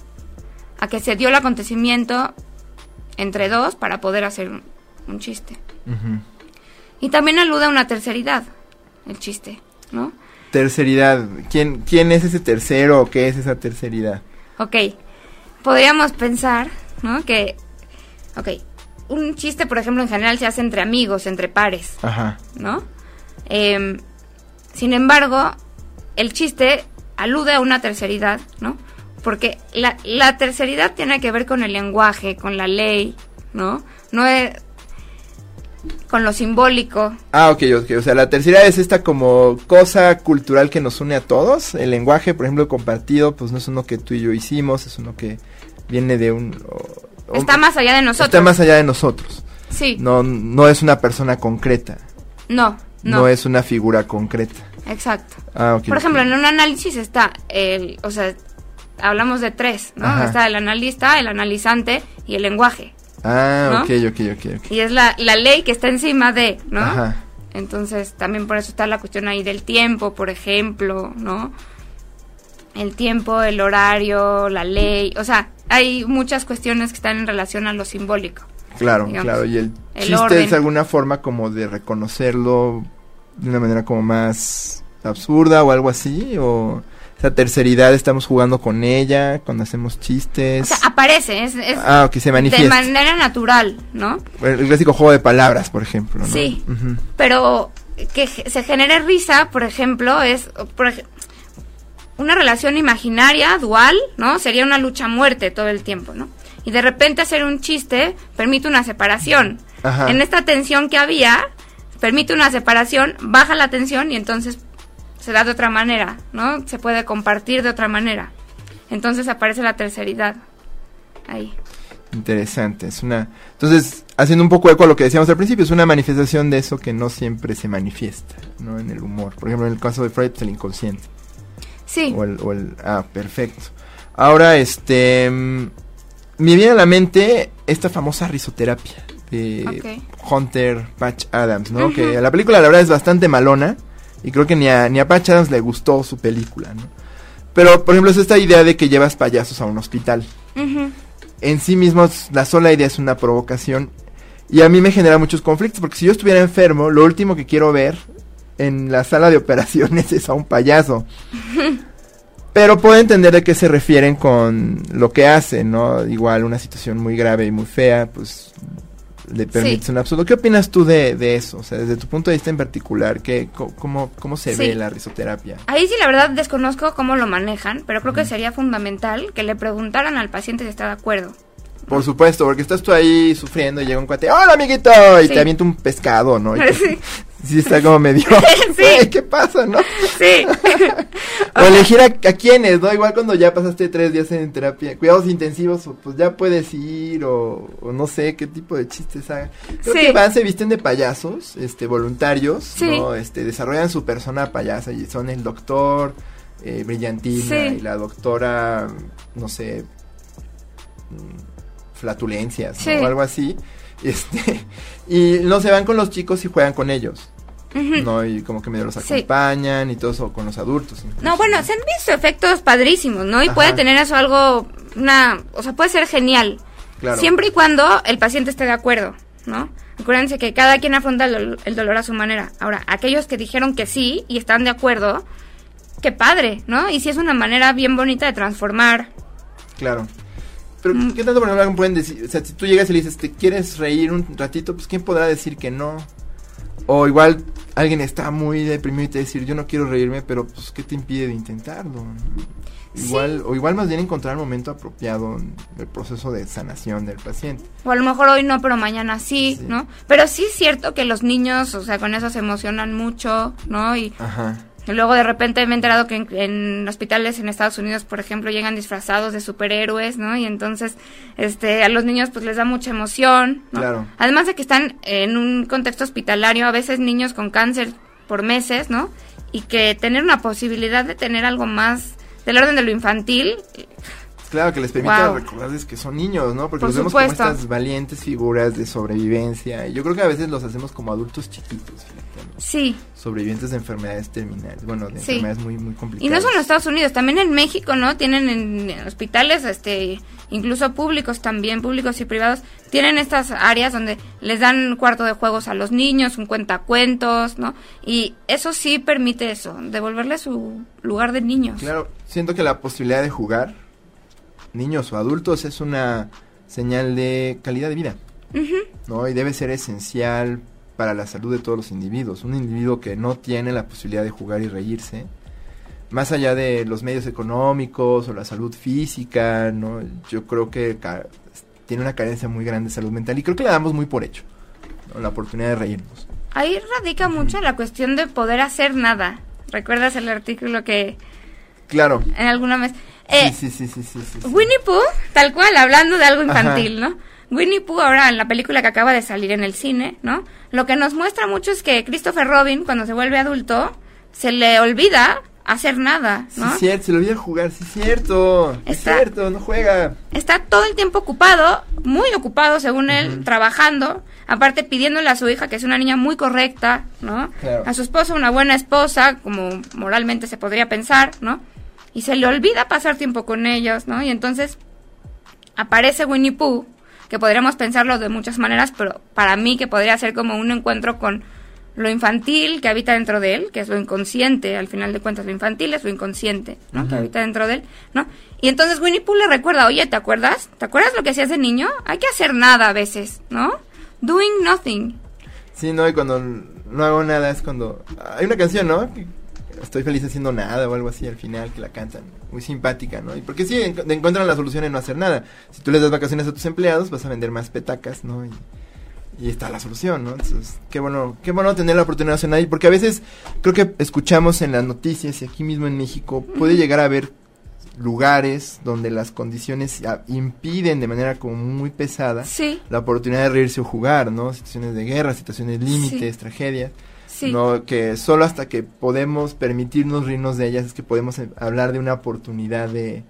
A que se dio el acontecimiento entre dos para poder hacer un, chiste. Y también alude a una terceridad, el chiste, ¿no? terceridad. ¿Quién, ¿Quién es ese tercero o qué es esa terceridad? Ok, podríamos pensar, ¿no? Que, ok, un chiste, por ejemplo, en general se hace entre amigos, entre pares, Ajá. ¿no? Em, sin embargo, el chiste alude a una terceridad, ¿no? Porque la, la terceridad tiene que ver con el lenguaje, con la ley, ¿no? No es, con lo simbólico. Ah, ok, ok. O sea, la tercera es esta como cosa cultural que nos une a todos. El lenguaje, por ejemplo, compartido, pues no es uno que tú y yo hicimos, es uno que viene de un... está más allá de nosotros. Está más allá de nosotros. Sí. No, no es una persona concreta. No, no. No es una figura concreta. Exacto. Ah, ok. Por ejemplo, en un análisis está el, o sea, hablamos de tres, ¿no? Está el analista, el analizante y el lenguaje. Ah, ok, ok, ok. Y es la, la ley que está encima de, ¿no? Ajá. Entonces, también por eso está la cuestión ahí del tiempo, por ejemplo, ¿no? El tiempo, el horario, la ley, o sea, hay muchas cuestiones que están en relación a lo simbólico. Claro, claro, y el, chiste es alguna forma como de reconocerlo de una manera como más absurda o algo así, o esa terceridad estamos jugando con ella cuando hacemos chistes. O sea, aparece, es, ah, se manifiesta. De manera natural, ¿no? El clásico juego de palabras, por ejemplo, ¿no? Sí, pero que se genere risa, por ejemplo, es una relación imaginaria, dual, ¿no? Sería una lucha a muerte todo el tiempo, ¿no? Y de repente hacer un chiste permite una separación. En esta tensión que había, permite una separación, baja la tensión y entonces se da de otra manera, ¿no? Se puede compartir de otra manera. Entonces aparece la terceridad ahí. Interesante, es una... Entonces, haciendo un poco eco a lo que decíamos al principio, es una manifestación de eso que no siempre se manifiesta, ¿no? En el humor. Por ejemplo, en el caso de Freud, es el inconsciente. Sí. O el, ah, perfecto. Ahora, este... Mm, me viene a la mente esta famosa risoterapia de Hunter Patch Adams, ¿no? Que la película la verdad es bastante malona. Y creo que ni a, ni a Patch Adams le gustó su película, ¿no? Pero, por ejemplo, es esta idea de que llevas payasos a un hospital. En sí mismo, la sola idea es una provocación. Y a mí me genera muchos conflictos, porque si yo estuviera enfermo, lo último que quiero ver en la sala de operaciones <laughs> es a un payaso. <laughs> Pero puedo entender de qué se refieren con lo que hacen, ¿no? Igual una situación muy grave y muy fea, pues le permites un absurdo. ¿Qué opinas tú de, de, eso? O sea, desde tu punto de vista en particular, ¿qué, cómo, ¿cómo se ve la risoterapia? Ahí sí, la verdad, desconozco cómo lo manejan, pero creo que sería fundamental que le preguntaran al paciente si está de acuerdo. Por supuesto, porque estás tú ahí sufriendo y llega un cuate, ¡Hola, amiguito! Y te avienta un pescado, ¿no? <laughs> sí. Sí. está como medio, <laughs> sí. ¿qué pasa, no? Sí. <laughs> o elegir a, a, quiénes, ¿no? Igual cuando ya pasaste tres días en terapia, cuidados intensivos, pues ya puedes ir o, no sé qué tipo de chistes hagan. Creo que van, se visten de payasos, este, voluntarios, ¿no? Este, desarrollan su persona payasa y son el doctor, eh, Brillantina y la doctora, no sé flatulencias o algo así. <laughs> Este, y no se van con los chicos y juegan con ellos. ¿no? Y como que medio los acompañan y todo eso con los adultos. No, bueno, se han visto efectos padrísimos, ¿no? Y puede tener eso algo, una, o sea, puede ser genial. Siempre y cuando el paciente esté de acuerdo, ¿no? Acuérdense que cada quien afronta el, el, dolor a su manera. Ahora, aquellos que dijeron que sí y están de acuerdo, qué padre, ¿no? Y si es una manera bien bonita de transformar. Claro. Pero, mm. ¿qué tanto, ejemplo, pueden decir? O sea, si tú llegas y le dices, ¿te quieres reír un ratito? Pues, ¿quién podrá decir que no? O igual alguien está muy deprimido y te decir, yo no quiero reírme, pero, pues, ¿qué te impide de intentarlo? Igual, o igual más bien encontrar el momento apropiado del proceso de sanación del paciente. O a lo mejor hoy no, pero mañana sí, ¿no? Pero sí es cierto que los niños, o sea, con eso se emocionan mucho, ¿no? Y Ajá. Y luego de repente me he enterado que en, hospitales en Estados Unidos, por ejemplo, llegan disfrazados de superhéroes, ¿no? Y entonces, este, a los niños pues les da mucha emoción, ¿no? Claro. Además de que están en un contexto hospitalario, a veces niños con cáncer por meses, ¿no? Y que tener una posibilidad de tener algo más del orden de lo infantil, Claro, que les permita recordarles que son niños, ¿no? Porque los vemos como estas valientes figuras de sobrevivencia. Y yo creo que a veces los hacemos como adultos chiquitos, fíjate. Sí. Sobrevivientes de enfermedades terminales. Bueno, de enfermedades muy, muy complicadas. Y no solo en Estados Unidos, también en México, ¿no? Tienen en, hospitales, este, incluso públicos también, públicos y privados, tienen estas áreas donde les dan cuarto de juegos a los niños, un cuentacuentos, ¿no? Y eso sí permite eso, devolverle su lugar de niños. Claro, siento que la posibilidad de jugar niños o adultos es una señal de calidad de vida. ¿no? Y debe ser esencial para la salud de todos los individuos. Un individuo que no tiene la posibilidad de jugar y reírse, más allá de los medios económicos o la salud física, ¿no? yo creo que tiene una carencia muy grande de salud mental y creo que la damos muy por hecho, la oportunidad de reírnos. Ahí radica mucho la cuestión de poder hacer nada. ¿Recuerdas el artículo que... Claro. En alguna vez... Eh, sí, sí, sí, sí, Winnie Pooh, tal cual, hablando de algo infantil, ¿no? Winnie Pooh ahora en la película que acaba de salir en el cine, ¿no? Lo que nos muestra mucho es que Christopher Robin, cuando se vuelve adulto, se le olvida hacer nada, ¿no? Sí, cierto, se le olvida jugar, sí, cierto. es cierto, no juega. Está todo el tiempo ocupado, muy ocupado según él, trabajando, aparte pidiéndole a su hija que es una niña muy correcta, ¿no? A su esposa una buena esposa, como moralmente se podría pensar, ¿no? y se le olvida pasar tiempo con ellos, ¿no? Y entonces aparece Winnie Pooh, que podríamos pensarlo de muchas maneras, pero para mí que podría ser como un encuentro con lo infantil que habita dentro de él, que es lo inconsciente, al final de cuentas lo infantil es lo inconsciente, ¿no? Que habita dentro de él, ¿no? Y entonces Winnie Pooh le recuerda, oye, ¿te acuerdas? ¿Te acuerdas lo que hacías de niño? Hay que hacer nada a veces, ¿no? Doing nothing. Sí, no, y cuando no hago nada es cuando... Hay una canción, ¿no? Estoy feliz haciendo nada o algo así al final que la cantan. Muy simpática, ¿no? Y porque sí, encuentran la solución en no hacer nada. Si tú les das vacaciones a tus empleados, vas a vender más petacas, ¿no? Y, está la solución, ¿no? Entonces, qué bueno, qué bueno tener la oportunidad de hacer nada. Porque a veces creo que escuchamos en las noticias y aquí mismo en México puede llegar a haber lugares donde las condiciones impiden de manera como muy pesada la oportunidad de reírse o jugar, ¿no? Situaciones de guerra, situaciones límites, tragedias. No, que solo hasta que podemos permitirnos reírnos de ellas es que podemos eh, hablar de una oportunidad de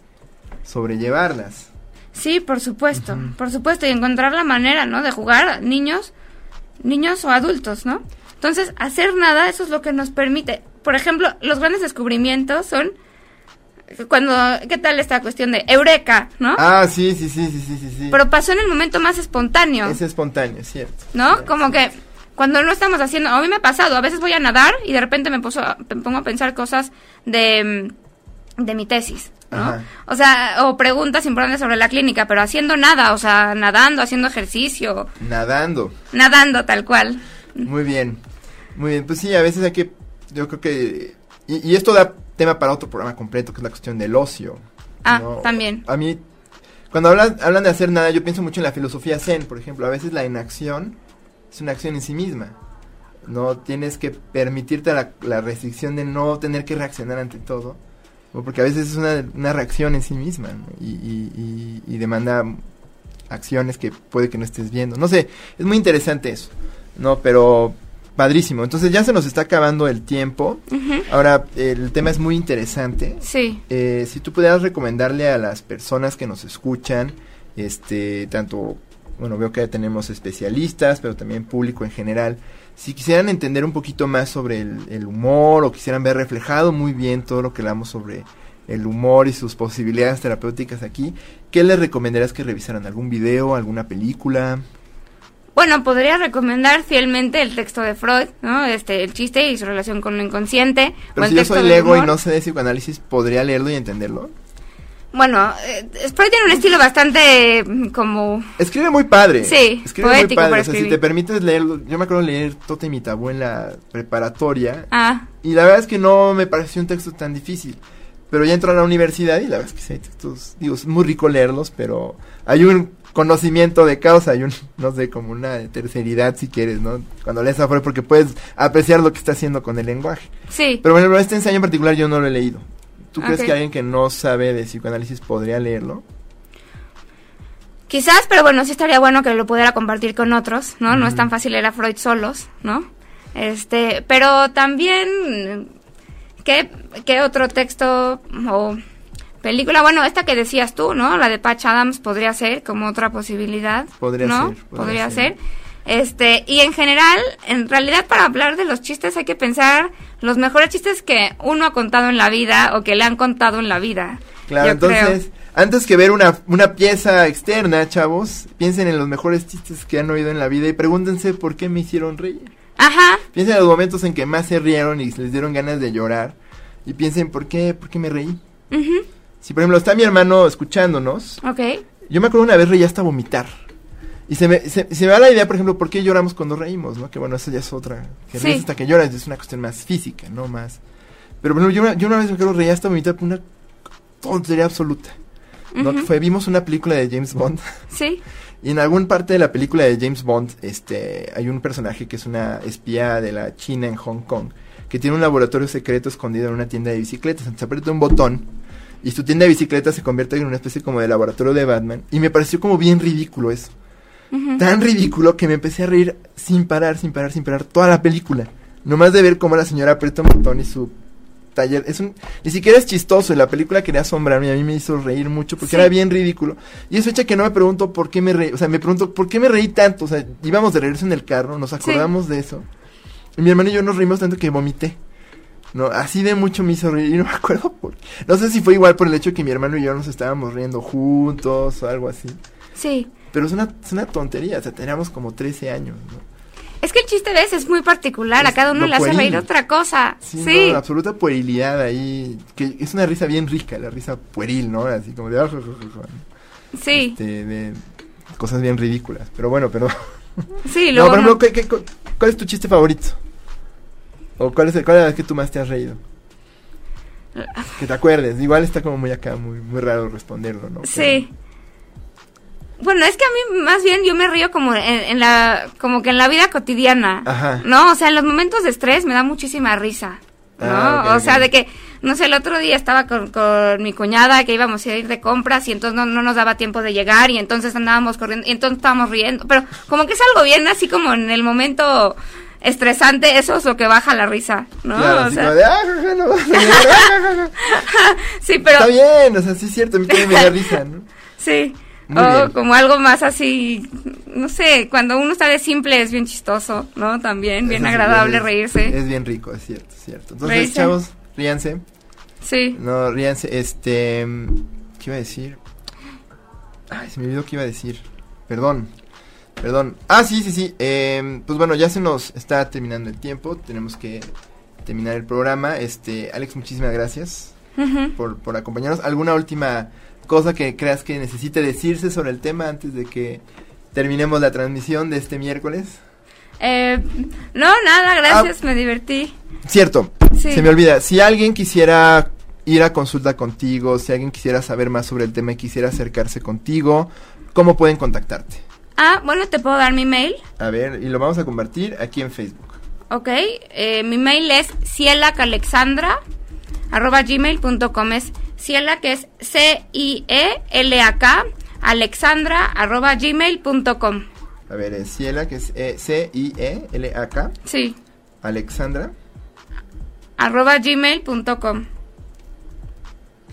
sobrellevarlas. Sí, por supuesto, por supuesto, y encontrar la manera, ¿no? De jugar niños, niños o adultos, ¿no? Entonces, hacer nada, eso es lo que nos permite. Por ejemplo, los grandes descubrimientos son cuando, ¿qué tal esta cuestión de eureka, no? Ah, sí, sí, sí, sí, sí, sí. Pero pasó en el momento más espontáneo. Es espontáneo, cierto. ¿No? Como que cuando no estamos haciendo, a mí me ha pasado, a veces voy a nadar y de repente me, me pongo a pensar cosas de, de mi tesis, ¿no? O sea, o preguntas importantes sobre la clínica, pero haciendo nada, o sea, nadando, haciendo ejercicio. Nadando. Nadando, tal cual. Muy bien, muy bien. Pues sí, a veces hay que, yo creo que, y, esto da tema para otro programa completo, que es la cuestión del ocio. Ah, también. A mí, cuando hablan, hablan de hacer nada, yo pienso mucho en la filosofía zen, por ejemplo. A veces la inacción es una acción en sí misma. No tienes que permitirte la, la restricción de no tener que reaccionar ante todo porque a veces es una, una reacción en sí misma y, y, demanda acciones que puede que no estés viendo. No sé, es muy interesante eso, ¿no? Pero padrísimo. Entonces ya se nos está acabando el tiempo. Ahora, el tema es muy interesante. Sí. Eh, si tú pudieras recomendarle a las personas que nos escuchan, este, tanto, bueno, veo que tenemos especialistas, pero también público en general, si quisieran entender un poquito más sobre el, humor o quisieran ver reflejado muy bien todo lo que hablamos sobre el humor y sus posibilidades terapéuticas aquí, ¿qué les recomendarías que revisaran? ¿Algún video, alguna película? Bueno, podría recomendar fielmente el texto de Freud, ¿no? Este, el chiste y su relación con lo inconsciente. Pero si yo soy lego y no sé de psicoanálisis, ¿podría leerlo y entenderlo? Bueno, eh, Freud tiene un estilo bastante mm, como... Escribe muy padre. Sí, escribe muy padre. O sea, si te permites leerlo, yo me acuerdo leer Tote mi tabú en la preparatoria. Ah. Y la verdad es que no me pareció un texto tan difícil. Pero ya entro a la universidad y la verdad es que sí hay textos, digo, es muy rico leerlos, pero hay un conocimiento de causa, hay un, <laughs> no sé, como una terceridad si quieres, ¿no? Cuando lees a Freud porque puedes apreciar lo que está haciendo con el lenguaje. Sí. Pero bueno, este ensayo en particular yo no lo he leído. ¿Tú crees que alguien que no sabe de psicoanálisis podría leerlo? Quizás, pero bueno, sí estaría bueno que lo pudiera compartir con otros, ¿no? No es tan fácil leer a Freud solos, ¿no? Este, pero también, ¿qué, qué otro texto o película? Bueno, esta que decías tú, ¿no? La de Patch Adams podría ser como otra posibilidad. Podría ¿no? ser. Podría, ser. Este, y en general, en realidad para hablar de los chistes hay que pensar los mejores chistes que uno ha contado en la vida o que le han contado en la vida. Claro, entonces, antes que ver una, una pieza externa, chavos, piensen en los mejores chistes que han oído en la vida y pregúntense por qué me hicieron reír. Ajá. Piensen en los momentos en que más se rieron y les dieron ganas de llorar y piensen por qué, por qué me reí. Si por ejemplo está mi hermano escuchándonos, Ok. yo me acuerdo una vez reí hasta vomitar. Y se me, se, me da la idea, por ejemplo, por qué lloramos cuando reímos, ¿no? Que bueno, eso ya es otra. Que sí. hasta que lloras, es una cuestión más física, no más. Pero ejemplo, yo, yo una vez me acuerdo reí hasta vomitar por una tontería absoluta. ¿no? que fue, vimos una película de James Bond. Sí. <laughs> y en alguna parte de la película de James Bond, este, hay un personaje que es una espía de la China en Hong Kong, que tiene un laboratorio secreto escondido en una tienda de bicicletas. Entonces aprieta un botón y su tienda de bicicletas se convierte en una especie como de laboratorio de Batman. Y me pareció como bien ridículo eso tan ridículo que me empecé a reír sin parar, sin parar, sin parar toda la película. Nomás de ver cómo la señora aprieta un botón y su taller es un ni siquiera es chistoso y la película quería asombrarme y a mí me hizo reír mucho porque era bien ridículo. Y eso hecha que no me pregunto por qué me reí o sea me pregunto por qué me reí tanto. O sea íbamos de regreso en el carro nos acordamos de eso. Y mi hermano y yo nos reímos tanto que vomité. No así de mucho me hizo reír y no me acuerdo por no sé si fue igual por el hecho que mi hermano y yo nos estábamos riendo juntos o algo así. Sí pero es una, es una tontería, o sea, teníamos como 13 años, ¿no? Es que el chiste de ese es muy particular, a cada uno le hace reír otra cosa. Sí, sí. absoluta puerilidad ahí, que es una risa bien rica, la risa pueril, ¿no? Así como de... Sí. Este, de cosas bien ridículas, pero bueno, pero... <laughs> Sí, <laughs> luego... No, pero ¿qué, cuál es tu chiste favorito? ¿O cuál es, el, cuál es la que tú más te has reído? Que te acuerdes, igual está como muy acá, muy, muy raro responderlo, ¿no? Sí. Bueno, es que a mí más bien yo me río como en, la como que en la vida cotidiana, Ajá. ¿no? O sea, en los momentos de estrés me da muchísima risa, ¿no? Ah, o sea, de que no sé, el otro día estaba con, con, mi cuñada que íbamos a ir de compras y entonces no, no nos daba tiempo de llegar y entonces andábamos corriendo y entonces estábamos riendo, pero como que es algo bien así como en el momento estresante, eso es lo que baja la risa, ¿no? Claro, o sea... de, ah, <laughs> sí, pero... Está bien, o sea, sí es cierto, a mí también me da risa, ¿no? Sí, o como algo más así, no sé, cuando uno está de simple es bien chistoso, ¿no? También, bien agradable reírse. Es bien rico, es cierto, es cierto. Entonces, chavos, ríanse. Sí. No, ríanse, este, ¿qué iba a decir? Ay, se me olvidó qué iba a decir. Perdón, perdón. Ah, sí, sí, sí. Eh, pues bueno, ya se nos está terminando el tiempo, tenemos que terminar el programa. Este, Alex, muchísimas gracias. por, por acompañarnos. ¿Alguna última cosa que creas que necesite decirse sobre el tema antes de que terminemos la transmisión de este miércoles? Eh, no, nada, gracias, ah. me divertí. Cierto, se me olvida. Si alguien quisiera ir a consulta contigo, si alguien quisiera saber más sobre el tema y quisiera acercarse contigo, ¿cómo pueden contactarte? Ah, bueno, te puedo dar mi mail. A ver, y lo vamos a compartir aquí en Facebook. Ok, eh, mi mail es cielacalexandra arroba gmail.com es ciela que es C-I-E-L-A-K alexandra arroba gmail.com A ver, es ciela que es e, C-I-E-L-A-K Sí. Alexandra arroba gmail.com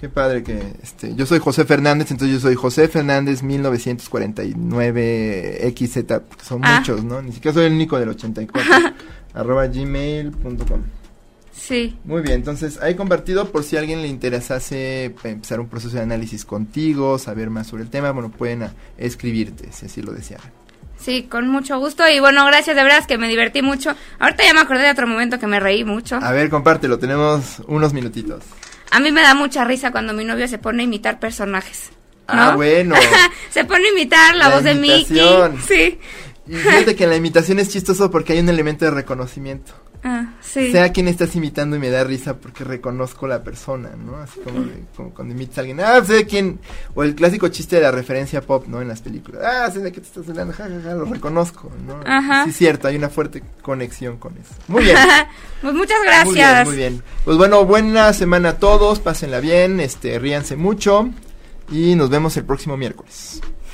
Qué padre que este, yo soy José Fernández, entonces yo soy José Fernández 1949 XZ, son ah. muchos, ¿no? Ni siquiera soy el único del 84. <laughs> arroba gmail.com. Sí. Muy bien, entonces ahí compartido por si a alguien le interesase empezar un proceso de análisis contigo, saber más sobre el tema, bueno, pueden escribirte si así lo desean. Sí, con mucho gusto y bueno, gracias, de verdad que me divertí mucho. Ahorita ya me acordé de otro momento que me reí mucho. A ver, compártelo, tenemos unos minutitos. A mí me da mucha risa cuando mi novio se pone a imitar personajes. Ah, bueno. <laughs> se pone a imitar la, voz de Mickey. Sí. Y fíjate que la imitación es chistoso porque hay un elemento de reconocimiento. Ah, sí. Sea quien estás imitando y me da risa porque reconozco la persona, ¿no? Así como, como cuando imitas a alguien, ah, sé de quién, o el clásico chiste de la referencia pop, ¿no? En las películas, ah, sé de qué te estás hablando, ja, ja, ja, lo reconozco, ¿no? Ajá. Sí, cierto, hay una fuerte conexión con eso. Muy bien. <laughs> pues muchas gracias. Muy bien, muy bien. Pues bueno, buena semana a todos, pásenla bien, este, ríanse mucho y nos vemos el próximo miércoles.